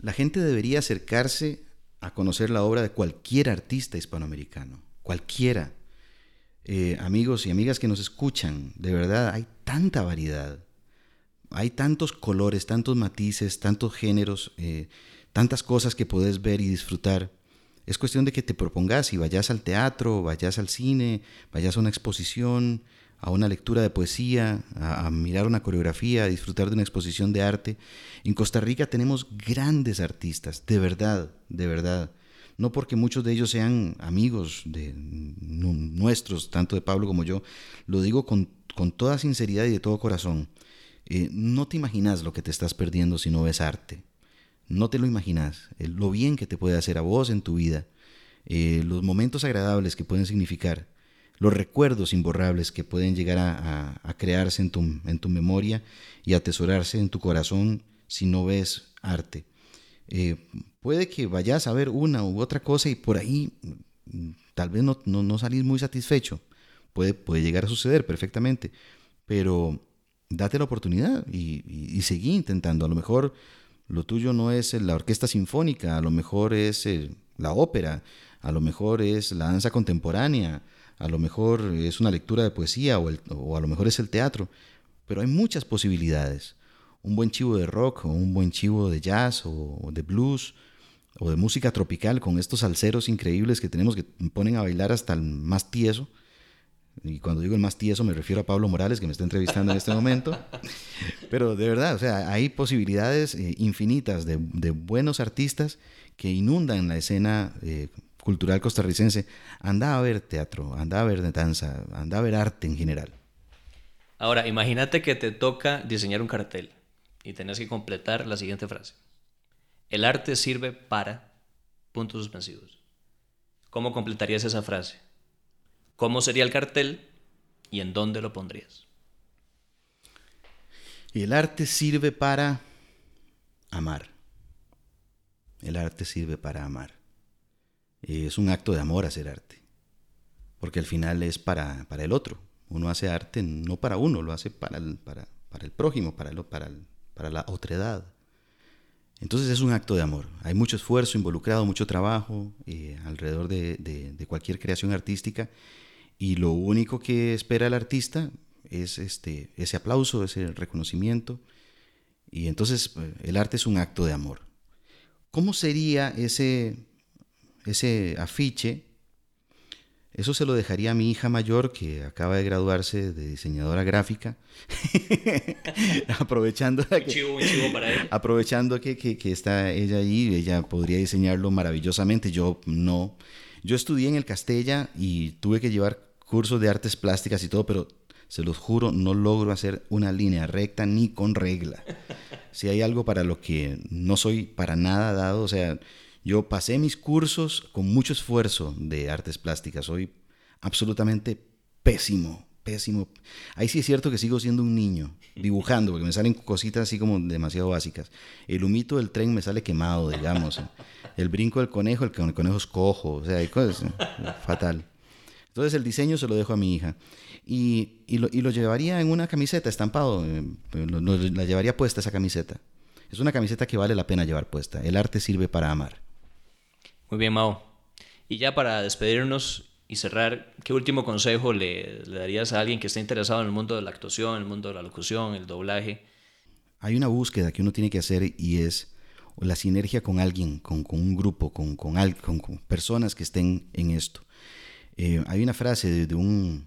Speaker 2: La gente debería acercarse a conocer la obra de cualquier artista hispanoamericano, cualquiera. Eh, amigos y amigas que nos escuchan, de verdad, hay tanta variedad hay tantos colores, tantos matices, tantos géneros, eh, tantas cosas que puedes ver y disfrutar. Es cuestión de que te propongas y vayas al teatro, vayas al cine, vayas a una exposición, a una lectura de poesía, a, mirar una coreografía, a disfrutar de una exposición de arte. En Costa Rica tenemos grandes artistas, de verdad, de verdad. No porque muchos de ellos sean amigos de nuestros, tanto de Pablo como yo, lo digo con, con toda sinceridad y de todo corazón. Eh, no te imaginas lo que te estás perdiendo si no ves arte. No te lo imaginas. lo bien que te puede hacer a vos en tu vida. eh, los momentos agradables que pueden significar, los recuerdos imborrables que pueden llegar a, crearse en tu, en tu, memoria y atesorarse en tu corazón si no ves arte. Eh, puede que vayas a ver una u otra cosa y por ahí mm, tal vez no, no, salís muy satisfecho. Puede, puede llegar a suceder perfectamente, pero date la oportunidad y, y, seguí intentando. A lo mejor lo tuyo no es la orquesta sinfónica, a lo mejor es la ópera, a lo mejor es la danza contemporánea, a lo mejor es una lectura de poesía o, a lo mejor es el teatro, pero hay muchas posibilidades. Un buen chivo de rock o un buen chivo de jazz o, de blues o de música tropical con estos salseros increíbles que tenemos que ponen a bailar hasta el más tieso. Y cuando digo el más tieso me refiero a Pablo Morales, que me está entrevistando en este momento. Pero de verdad, o sea, hay posibilidades eh, infinitas de, buenos artistas que inundan la escena eh, cultural costarricense, anda a ver teatro, anda a ver danza, anda a ver arte en general.
Speaker 1: Ahora, imagínate que te toca diseñar un cartel y tenés que completar la siguiente frase. El arte sirve para puntos suspensivos. ¿Cómo completarías esa frase? ¿Cómo sería el cartel y en dónde lo pondrías?
Speaker 2: El arte sirve para amar. El arte sirve para amar es un acto de amor hacer arte, porque al final es para, para el otro. Uno hace arte no para uno, lo hace para el, para, para el prójimo, para, el, para, para la otredad. Entonces es un acto de amor. Hay mucho esfuerzo involucrado, mucho trabajo eh, alrededor de, de, cualquier creación artística y lo único que espera el artista es este, ese aplauso, ese reconocimiento. Y entonces eh, el arte es un acto de amor. ¿Cómo sería ese, ese afiche, eso se lo dejaría a mi hija mayor que acaba de graduarse de diseñadora gráfica, aprovechando, que, aprovechando que, que, está ella ahí, ella podría diseñarlo maravillosamente, yo no. Yo estudié en el Castella y tuve que llevar cursos de artes plásticas y todo, pero se los juro, no logro hacer una línea recta ni con regla. Si hay algo para lo que no soy para nada dado, o sea, yo pasé mis cursos con mucho esfuerzo de artes plásticas. Soy absolutamente pésimo, pésimo. Ahí sí es cierto que sigo siendo un niño, dibujando, porque me salen cositas así como demasiado básicas. El humito del tren me sale quemado, digamos. El brinco del conejo, el conejo es cojo, o sea, hay cosas fatal. Entonces el diseño se lo dejo a mi hija. Y, lo, llevaría en una camiseta estampado, eh, la llevaría puesta esa camiseta. Es una camiseta que vale la pena llevar puesta. El arte sirve para amar.
Speaker 1: Muy bien, Mao. Y ya para despedirnos y cerrar, ¿qué último consejo le, darías a alguien que esté interesado en el mundo de la actuación, el mundo de la locución, el doblaje?
Speaker 2: Hay una búsqueda que uno tiene que hacer y es la sinergia con alguien, con, un grupo, con, con, personas que estén en esto. Eh, hay una frase de, un,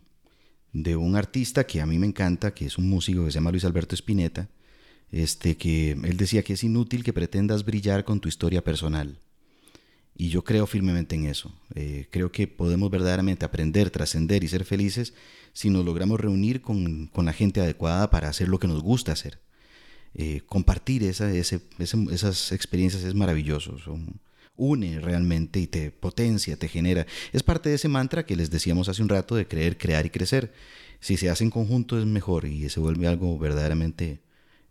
Speaker 2: de un artista que a mí me encanta, que es un músico que se llama Luis Alberto Spinetta, este, que él decía que es inútil que pretendas brillar con tu historia personal. Y yo creo firmemente en eso. Eh, creo que podemos verdaderamente aprender, trascender y ser felices si nos logramos reunir con, la gente adecuada para hacer lo que nos gusta hacer. Eh, compartir esa, esas experiencias es maravilloso. une realmente y te potencia, te genera. Es parte de ese mantra que les decíamos hace un rato de creer, crear y crecer. Si se hace en conjunto es mejor y se vuelve algo verdaderamente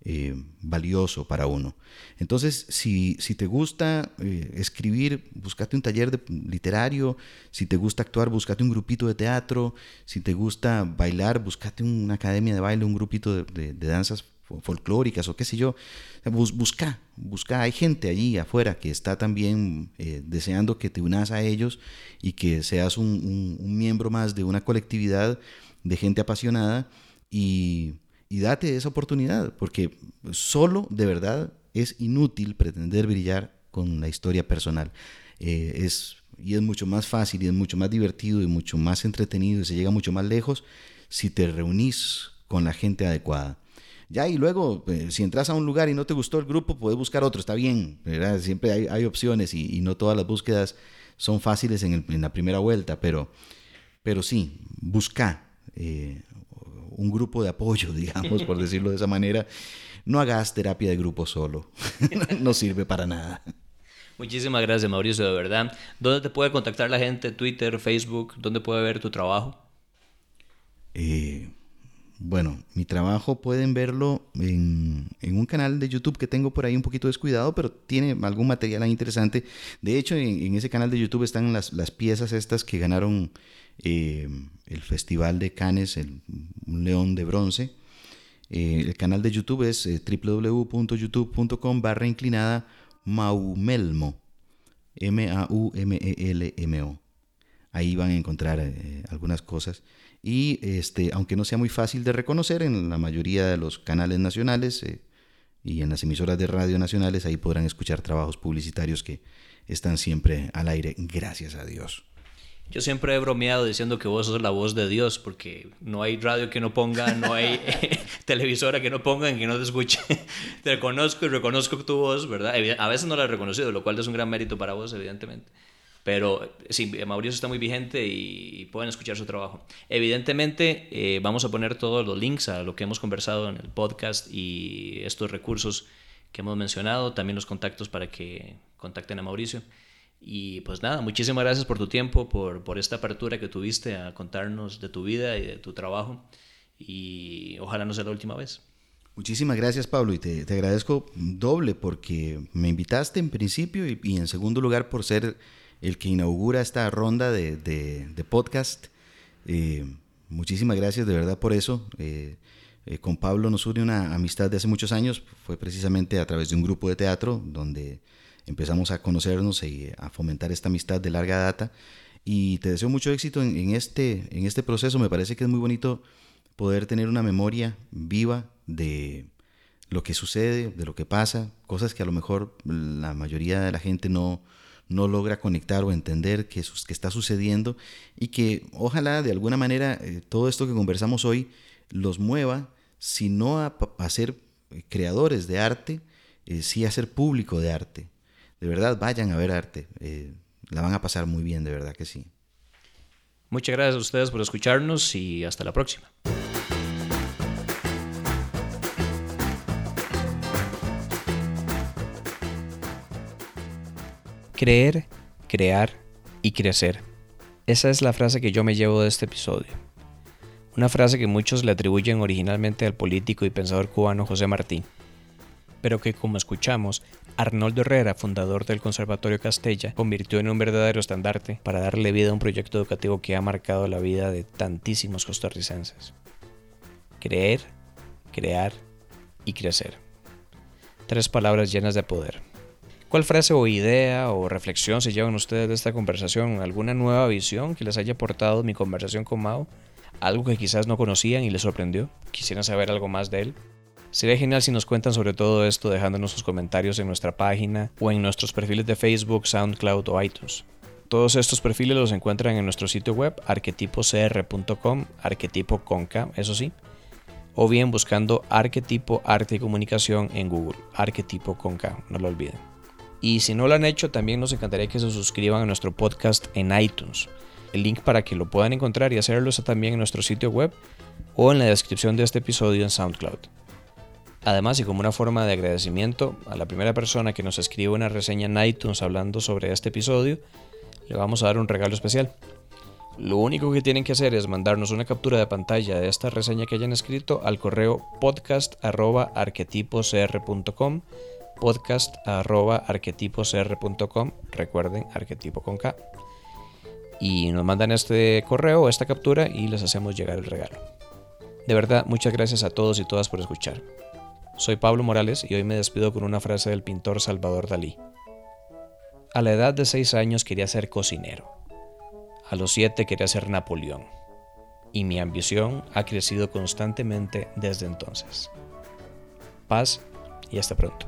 Speaker 2: eh, valioso para uno. Entonces, si, si te gusta eh, escribir, búscate un taller de, literario, si te gusta actuar, búscate un grupito de teatro, si te gusta bailar, búscate una academia de baile, un grupito de, danzas folclóricas o qué sé yo. busca, busca, hay gente allí afuera que está también eh, deseando que te unas a ellos y que seas un miembro más de una colectividad de gente apasionada y y date esa oportunidad, porque solo de verdad es inútil pretender brillar con la historia personal. Eh, es, y es mucho más fácil y es mucho más divertido y mucho más entretenido y se llega mucho más lejos si te reunís con la gente adecuada. Ya, y luego, eh, si entras a un lugar y no te gustó el grupo, puedes buscar otro, está bien. Siempre hay, opciones y, y, no todas las búsquedas son fáciles en, el, en la primera vuelta, pero, pero sí, busca. Eh, un grupo de apoyo, digamos, por decirlo de esa manera. No hagas terapia de grupo solo, no sirve para nada.
Speaker 1: Muchísimas gracias, Mauricio, de verdad. ¿Dónde te puede contactar la gente? Twitter, Facebook, ¿dónde puede ver tu trabajo?
Speaker 2: Eh, bueno, mi trabajo pueden verlo en, un canal de YouTube que tengo por ahí un poquito descuidado, pero tiene algún material ahí interesante. De hecho, en, ese canal de YouTube están las, piezas estas que ganaron eh, el Festival de Cannes, el, león de bronce. Eh, el canal de YouTube es eh, www.youtube.com barra inclinada Maumelmo. M-A-U-M-E-L-M-O. Ahí van a encontrar algunas cosas y este, aunque no sea muy fácil de reconocer en la mayoría de los canales nacionales y en las emisoras de radio nacionales, ahí podrán escuchar trabajos publicitarios que están siempre al aire, gracias a Dios.
Speaker 1: Yo siempre he bromeado diciendo que vos sos la voz de Dios, porque no hay radio que no ponga, no hay televisora que no pongan, que no te escuche. te reconozco y reconozco tu voz, ¿verdad? A veces no la he reconocido, lo cual es un gran mérito para vos, evidentemente. Pero sí, Mauricio está muy vigente y pueden escuchar su trabajo. Evidentemente, eh, vamos a poner todos los links a lo que hemos conversado en el podcast y estos recursos que hemos mencionado, también los contactos para que contacten a Mauricio. Y pues nada, muchísimas gracias por tu tiempo, por, por esta apertura que tuviste a contarnos de tu vida y de tu trabajo. Y ojalá no sea la última vez.
Speaker 2: Muchísimas gracias Pablo y te, te agradezco doble porque me invitaste en principio y, en segundo lugar por ser el que inaugura esta ronda de, de, podcast. Eh, muchísimas gracias de verdad por eso. Eh, eh, con Pablo nos une una amistad de hace muchos años, fue precisamente a través de un grupo de teatro donde empezamos a conocernos y a fomentar esta amistad de larga data. Y te deseo mucho éxito en, este, en este proceso. Me parece que es muy bonito poder tener una memoria viva de lo que sucede, de lo que pasa, cosas que a lo mejor la mayoría de la gente no, no logra conectar o entender qué, que está sucediendo y que ojalá de alguna manera eh, todo esto que conversamos hoy los mueva, si no a, ser creadores de arte, eh, sí a ser público de arte. De verdad, vayan a ver arte. la van a pasar muy bien, de verdad que sí.
Speaker 1: Muchas gracias a ustedes por escucharnos y hasta la próxima. Creer, crear y crecer. Esa es la frase que yo me llevo de este episodio. Una frase que muchos le atribuyen originalmente al político y pensador cubano José Martí, pero que como escuchamos, Arnoldo Herrera, fundador del Conservatorio Castella, convirtió en un verdadero estandarte para darle vida a un proyecto educativo que ha marcado la vida de tantísimos costarricenses. Creer, crear y crecer. Tres palabras llenas de poder. ¿Cuál frase o idea o reflexión se llevan ustedes de esta conversación? ¿Alguna nueva visión que les haya aportado mi conversación con Mao? ¿Algo que quizás no conocían y les sorprendió? ¿Quisieran saber algo más de él? Sería genial si nos cuentan sobre todo esto dejándonos sus comentarios en nuestra página o en nuestros perfiles de Facebook, SoundCloud o iTunes. Todos estos perfiles los encuentran en nuestro sitio web arquetipocr.com, arquetipo con eso sí, o bien buscando arquetipo arte y comunicación en Google, arquetipo con no lo olviden. Y si no lo han hecho, también nos encantaría que se suscriban a nuestro podcast en iTunes. El link para que lo puedan encontrar y hacerlo está también en nuestro sitio web o en la descripción de este episodio en SoundCloud. Además, y como una forma de agradecimiento a la primera persona que nos escribe una reseña en iTunes hablando sobre este episodio, le vamos a dar un regalo especial. Lo único que tienen que hacer es mandarnos una captura de pantalla de esta reseña que hayan escrito al correo podcast.arquetiposcr.com podcast arroba arquetiposr.com, recuerden, arquetipo con K. Y nos mandan este correo, esta captura y les hacemos llegar el regalo. De verdad, muchas gracias a todos y todas por escuchar. Soy Pablo Morales y hoy me despido con una frase del pintor Salvador Dalí. A la edad de 6 años quería ser cocinero. A los 7 quería ser Napoleón. Y mi ambición ha crecido constantemente desde entonces. Paz y hasta pronto.